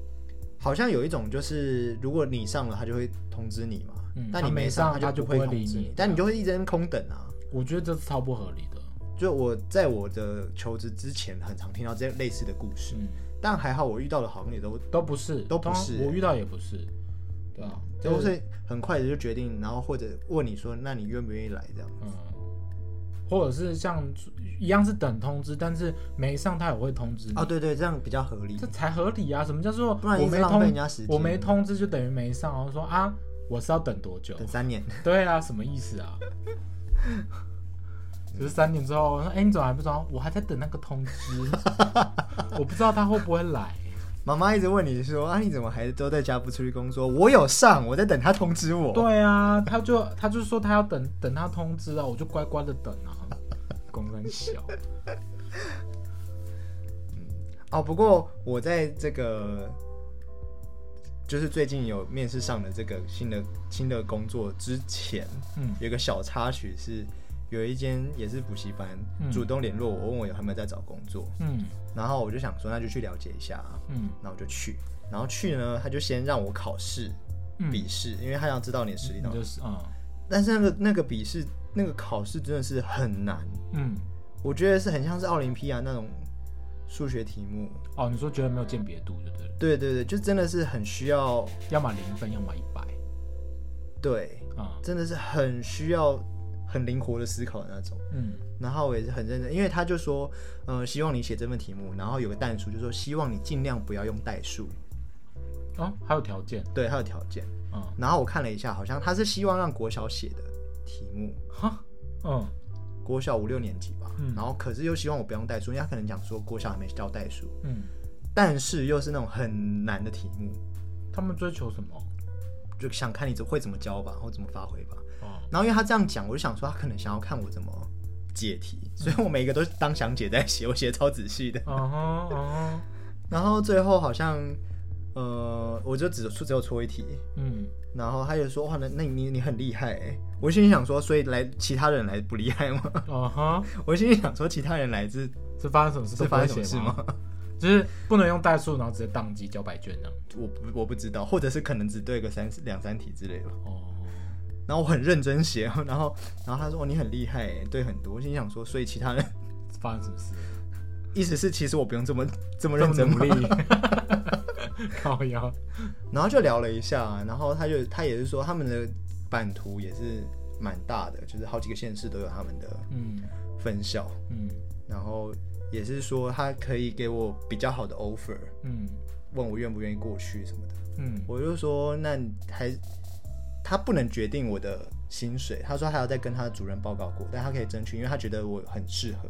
好像有一种就是如果你上了，他就会通知你嘛。嗯，但你没上，他就会理通知你，但你就会一直在空等啊。我觉得这是超不合理的。就我在我的求职之前，很常听到这类似的故事，嗯，但还好我遇到的好像也都都不是，都不是我遇到也不是，对啊，都是很快的就决定，然后或者问你说，那你愿不愿意来这样？嗯，或者是像一样是等通知，但是没上他也会通知你，哦，对对，这样比较合理这，才合理啊！什么叫做我没通。我没通知就等于没上，然后说啊，我是要等多久？等三年，对啊，什么意思啊？就是三年之后，我说哎、你怎么还不知道？我还在等那个通知，我不知道他会不会来。妈妈一直问你说啊，你怎么还都在家不出去工作？我有上，我在等他通知我。对啊，他就他就说他要等等他通知啊，我就乖乖的等啊。公三小，哦，不过我在这个就是最近有面试上的这个新的新的工作之前，嗯有一个小插曲是，有一间也是补习班、嗯。主动联络我，问我有没有在找工作，嗯。然后我就想说那就去了解一下啊，嗯。那我就去，然后去呢，他就先让我考试嗯，笔试，因为他想知道你的实力到底。就是嗯但是那个那个笔试那个考试真的是很难，嗯。我觉得是很像是奥林匹亚那种数学题目。哦，你说觉得没有鉴别度就对了，对对对，就真的是很需要，要么零分，要么一百。对，啊，真的是很需要很灵活的思考的那种。嗯。然后我也是很认真，因为他就说，呃，希望你写这份题目，然后有个代数，就说希望你尽量不要用代数，哦，还有条件，对，还有条件。嗯。然后我看了一下，好像他是希望让国小写的题目，哈，嗯。国小五六年级吧，嗯。然后可是又希望我不用代数，因为他可能讲说国小还没教代数，嗯，但是又是那种很难的题目，他们追求什么？就想看你怎会怎么教吧，或怎么发挥吧。哦，然后因为他这样讲，我就想说他可能想要看我怎么解题，所以我每一个都是当详解在写，我写的超仔细的。嗯哼嗯哼，然后最后好像，呃，我就只只有错一题，嗯，然后他就说哇，那那你你很厉害哎，我心里想说，所以来其他人来不厉害吗？哦哈，我心里想说，其他人来是是发生什么事？是发生什么事吗？吗？就是不能用代数，然后直接宕机交白卷这样。我不我不知道，或者是可能只对个三两三题之类的。哦，然后我很认真写，然后然后他说哦你很厉害哎，对很多。我心想说，所以其他人发生什么事？意思是其实我不用这么这么认真努力，靠腰。然后就聊了一下，然后他就他也是说他们的版图也是蛮大的，就是好几个县市都有他们的嗯分校，嗯然后也是说他可以给我比较好的 offer，嗯问我愿不愿意过去什么的。嗯我就说那还他不能决定我的薪水，他说还要再跟他的主任报告过，但他可以争取，因为他觉得我很适合。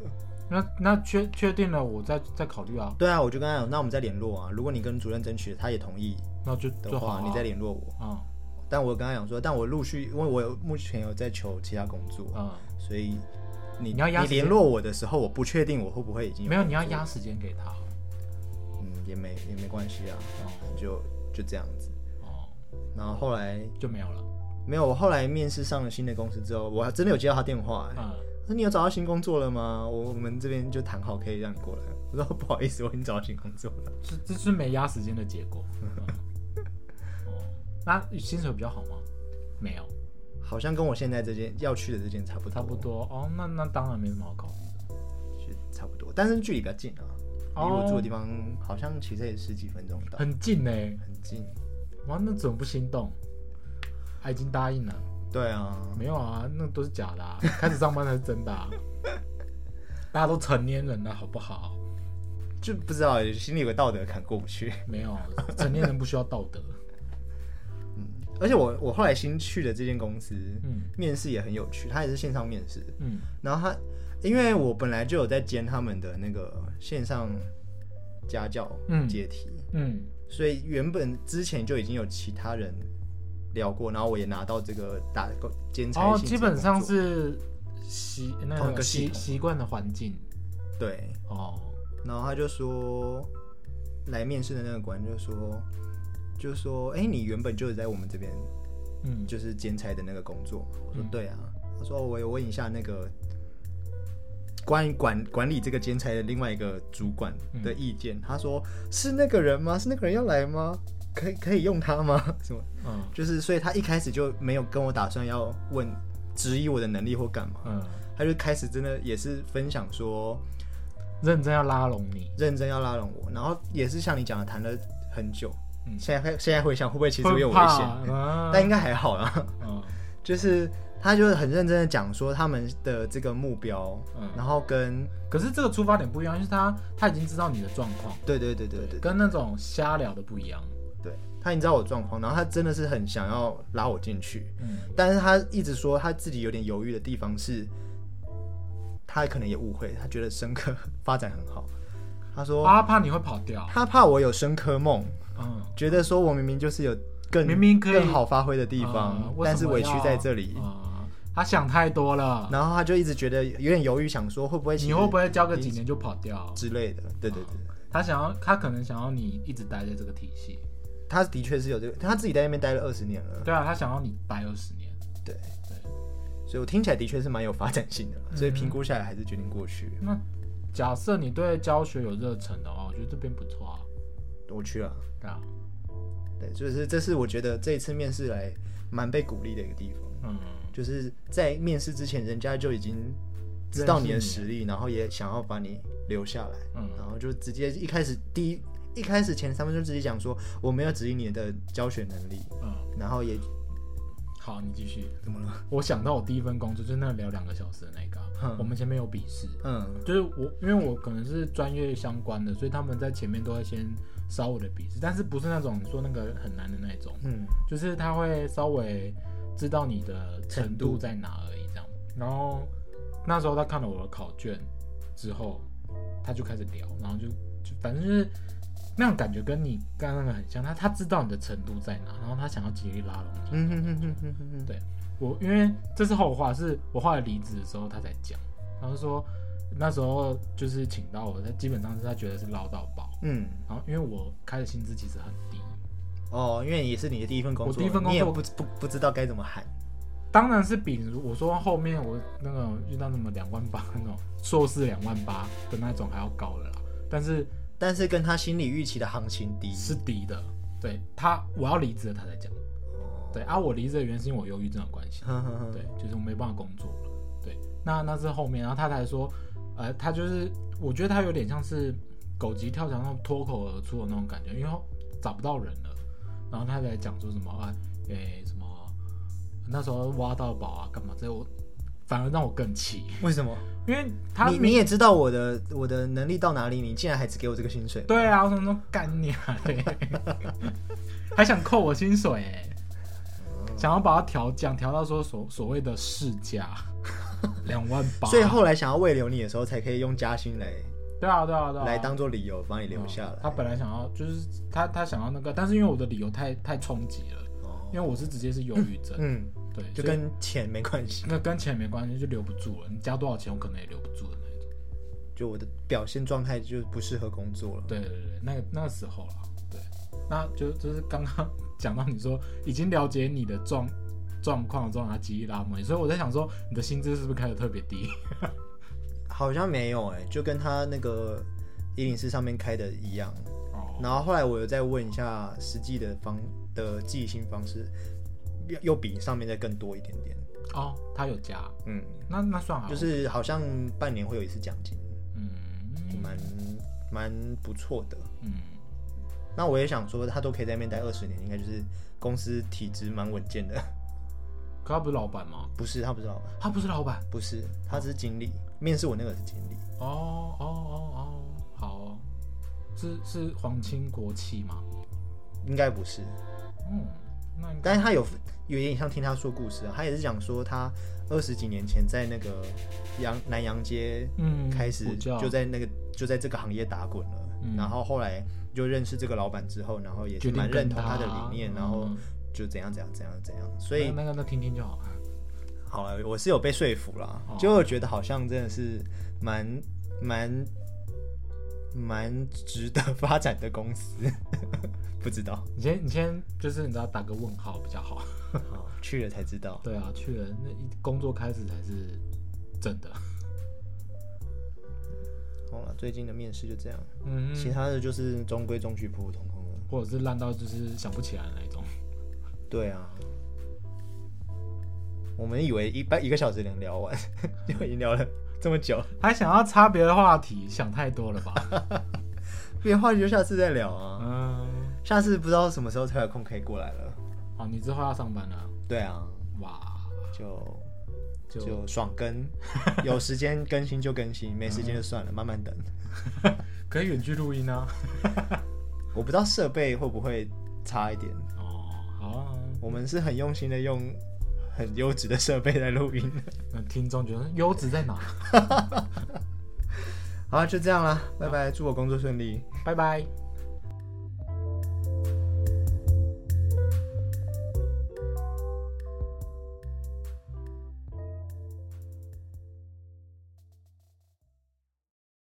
那那确确定了，我再再考虑啊。对啊，我就跟他讲，那我们再联络啊。如果你跟主任争取，他也同意那就的话，啊。你再联络我。啊但我跟他讲说，但我陆续，因为我有目前有在求其他工作，啊，所以你你要压你联络我的时候，我不确定我会不会已经没有，你要压，时间给他。嗯，也没也没关系啊，哦就就这样子。哦，然后后来就没有了。没有，我后来面试上了新的公司之后，我还真的有接到他电话、欸，嗯，那你有找到新工作了吗？我我们这边就谈好可以让你过来。我说不好意思，我已经找到新工作了。这这是没压时间的结果。嗯哦，那薪水比较好吗？没有，好像跟我现在这间要去的这间差不多，差不多。哦，那那当然没什么好考虑的。就差不多，但是距离比较近啊，离哦我住的地方好像骑车也十几分钟到，很近呢。很近。哇，那怎么不心动？他已经答应了。对啊，没有啊，那都是假的、啊。开始上班才是真的、啊。大家都成年人了，好不好？就不知道心里有个道德坎过不去。没有，成年人不需要道德。嗯而且我我后来新去的这间公司，嗯面试也很有趣，它也是线上面试。嗯然后他，因为我本来就有在兼他们的那个线上家教嗯解题，嗯所以原本之前就已经有其他人聊过，然后我也拿到这个打兼差哦，基本上是习那个习习惯的环境对。哦。然后他就说，来面试的那个官就说，就说，哎、你原本就是在我们这边嗯就是兼差的那个工作？我说嗯对啊。他说我有问一下那个关于管管理这个兼差的另外一个主管的意见。他说是那个人吗？是那个人要来吗？可以可以用他吗？什么？嗯就是所以他一开始就没有跟我打算要问质疑我的能力或干嘛，嗯，他就开始真的也是分享说认真要拉拢你。认真要拉拢我，然后也是像你讲的谈了很久。嗯现在现在回想会不会其实有点危险？但应该还好啦。嗯 就是他就是很认真的讲说他们的这个目标，嗯然后跟可是这个出发点不一样，就是他他已经知道你的状况，对对对对对对跟那种瞎聊的不一样。对，他已经知道我状况，然后他真的是很想要拉我进去，嗯但是他一直说他自己有点犹豫的地方是，他可能也误会，他觉得生科发展很好，他说他怕你会跑掉。他怕我有生科梦，嗯，觉得说我明明就是有更明明更好发挥的地方，但是委屈在这里。嗯他想太多了。然后他就一直觉得有点犹豫，想说会不会你会不会教个几年就跑掉？之类的？对对对，他想要，他可能想要你一直待在这个体系。他的确是有这个，他自己在那边待了二十年了，对啊，他想要你待二十年。对对，所以我听起来的确是蛮有发展性的，嗯所以评估下来还是决定过去。那假设你对教学有热忱的话，我觉得这边不错啊。我去了，对啊，对，就是这是我觉得这一次面试来蛮被鼓励的一个地方，嗯，就是在面试之前，人家就已经知道你的实力，然后也想要把你留下来，嗯。然后就直接一开始第一一开始前三分钟直接讲说我没有质疑你的教学能力，嗯，然后也好，你继续。怎么了？我想到我第一份工作就是那聊两个小时的那个我们前面有笔试，嗯。就是我因为我可能是专业相关的，所以他们在前面都会先烧我的笔试，但是不是那种说那个很难的那种，嗯。就是他会稍微知道你的程程度度在哪而已这样。然后那时候他看了我的考卷之后，他就开始聊，然后就就反正就是那种感觉跟你刚刚那个很像，他他知道你的程度在哪，然后他想要极力拉拢你。嗯哼哼哼哼哼哼，对我因为这是后话，是我后来离职的时候他才讲，然后说那时候就是请到我，他基本上是他觉得是捞到宝，嗯然后因为我开的薪资其实很低，哦，因为也是你的第一份工作，我第一份工作你也不不不知道该怎么喊，当然是比如我说后面我那个遇到什么两万八那种 硕士两万八的那种还要高的啦，但是但是跟他心理预期的行情低，是低的。对他，我要离职了，他才讲。哦对啊，我离职的原因是因为我忧郁症的关系。对，就是我没办法工作了。对，那那是后面，然后他才说，呃，他就是我觉得他有点像是狗急跳墙那种脱口而出的那种感觉，因为找不到人了，然后他在讲说什么啊，诶、什么那时候挖到宝啊，干嘛？这我反而让我更气，为什么？因为他你你也知道我的我的能力到哪里，你竟然还只给我这个薪水？对啊，我什么说干你啊？对，还想扣我薪水哎、想要把它调降，调到说所所谓的市价两万八，所以后来想要未留你的时候，才可以用加薪来对啊对啊对啊，来当做理由把你留下来。他本来想要就是他他想要那个，但是因为我的理由太太冲击了，哦因为我是直接是忧郁症，嗯，对，就跟钱没关系，那跟钱没关系，就留不住了。你加多少钱，我可能也留不住的那种。就我的表现状态就不适合工作了。对对对，那个那个时候啦，对，那就就是刚刚讲到你说已经了解你的状状况之后，他极力拉摸你，所以我在想说，你的薪资是不是开的特别低？好像没有哎、就跟他那个一零四上面开的一样。哦，然后后来我又再问一下实际的方的计薪方式，又又比上面再更多一点点。哦，他有加，嗯，那那算好，就是好像半年会有一次奖金，嗯就蛮蛮不错的。嗯，那我也想说，他都可以在那边待二十年，应该就是公司体质蛮稳健的。可他不是老板吗？不是，他不是老板，他不是老板。不是，他只是经理。面试我那个是经理，哦哦哦哦，好哦，是是皇亲国戚吗？应该不是。嗯，那但是他有有点像听他说故事啊，他也是讲说他二十几年前在那个洋南洋街嗯开始就在那个就在这个行业打滚了，嗯。然后后来就认识这个老板之后，然后也决定是蛮认同他的理念，嗯然后就怎样怎样怎样怎样，所以那那个那听听就好。好了，我是有被说服了，哦就我觉得好像真的是蛮蛮蛮值得发展的公司，不知道，你先你先就是你知道打个问号比较好。好去了才知道。对啊，去了那一工作开始才是真的。好了，最近的面试就这样，嗯，其他的就是中规中矩、普普通通的。或者是烂到就是想不起来的那种。对啊，我们以为一半一个小时能聊完，结果已经聊了这么久。还想要插别的话题，想太多了吧？别的话题就下次再聊啊，嗯，下次不知道什么时候才有空可以过来了。哦，你之后要上班了，对啊，哇，就就就爽更，有时间更新就更新，没时间就算了，慢慢等。可以远距录音啊。我不知道设备会不会差一点，哦，好啊，我们是很用心的用很优质的设备在录音。那听众觉得优质在哪？好，就这样啦，拜拜，祝我工作顺利。拜拜。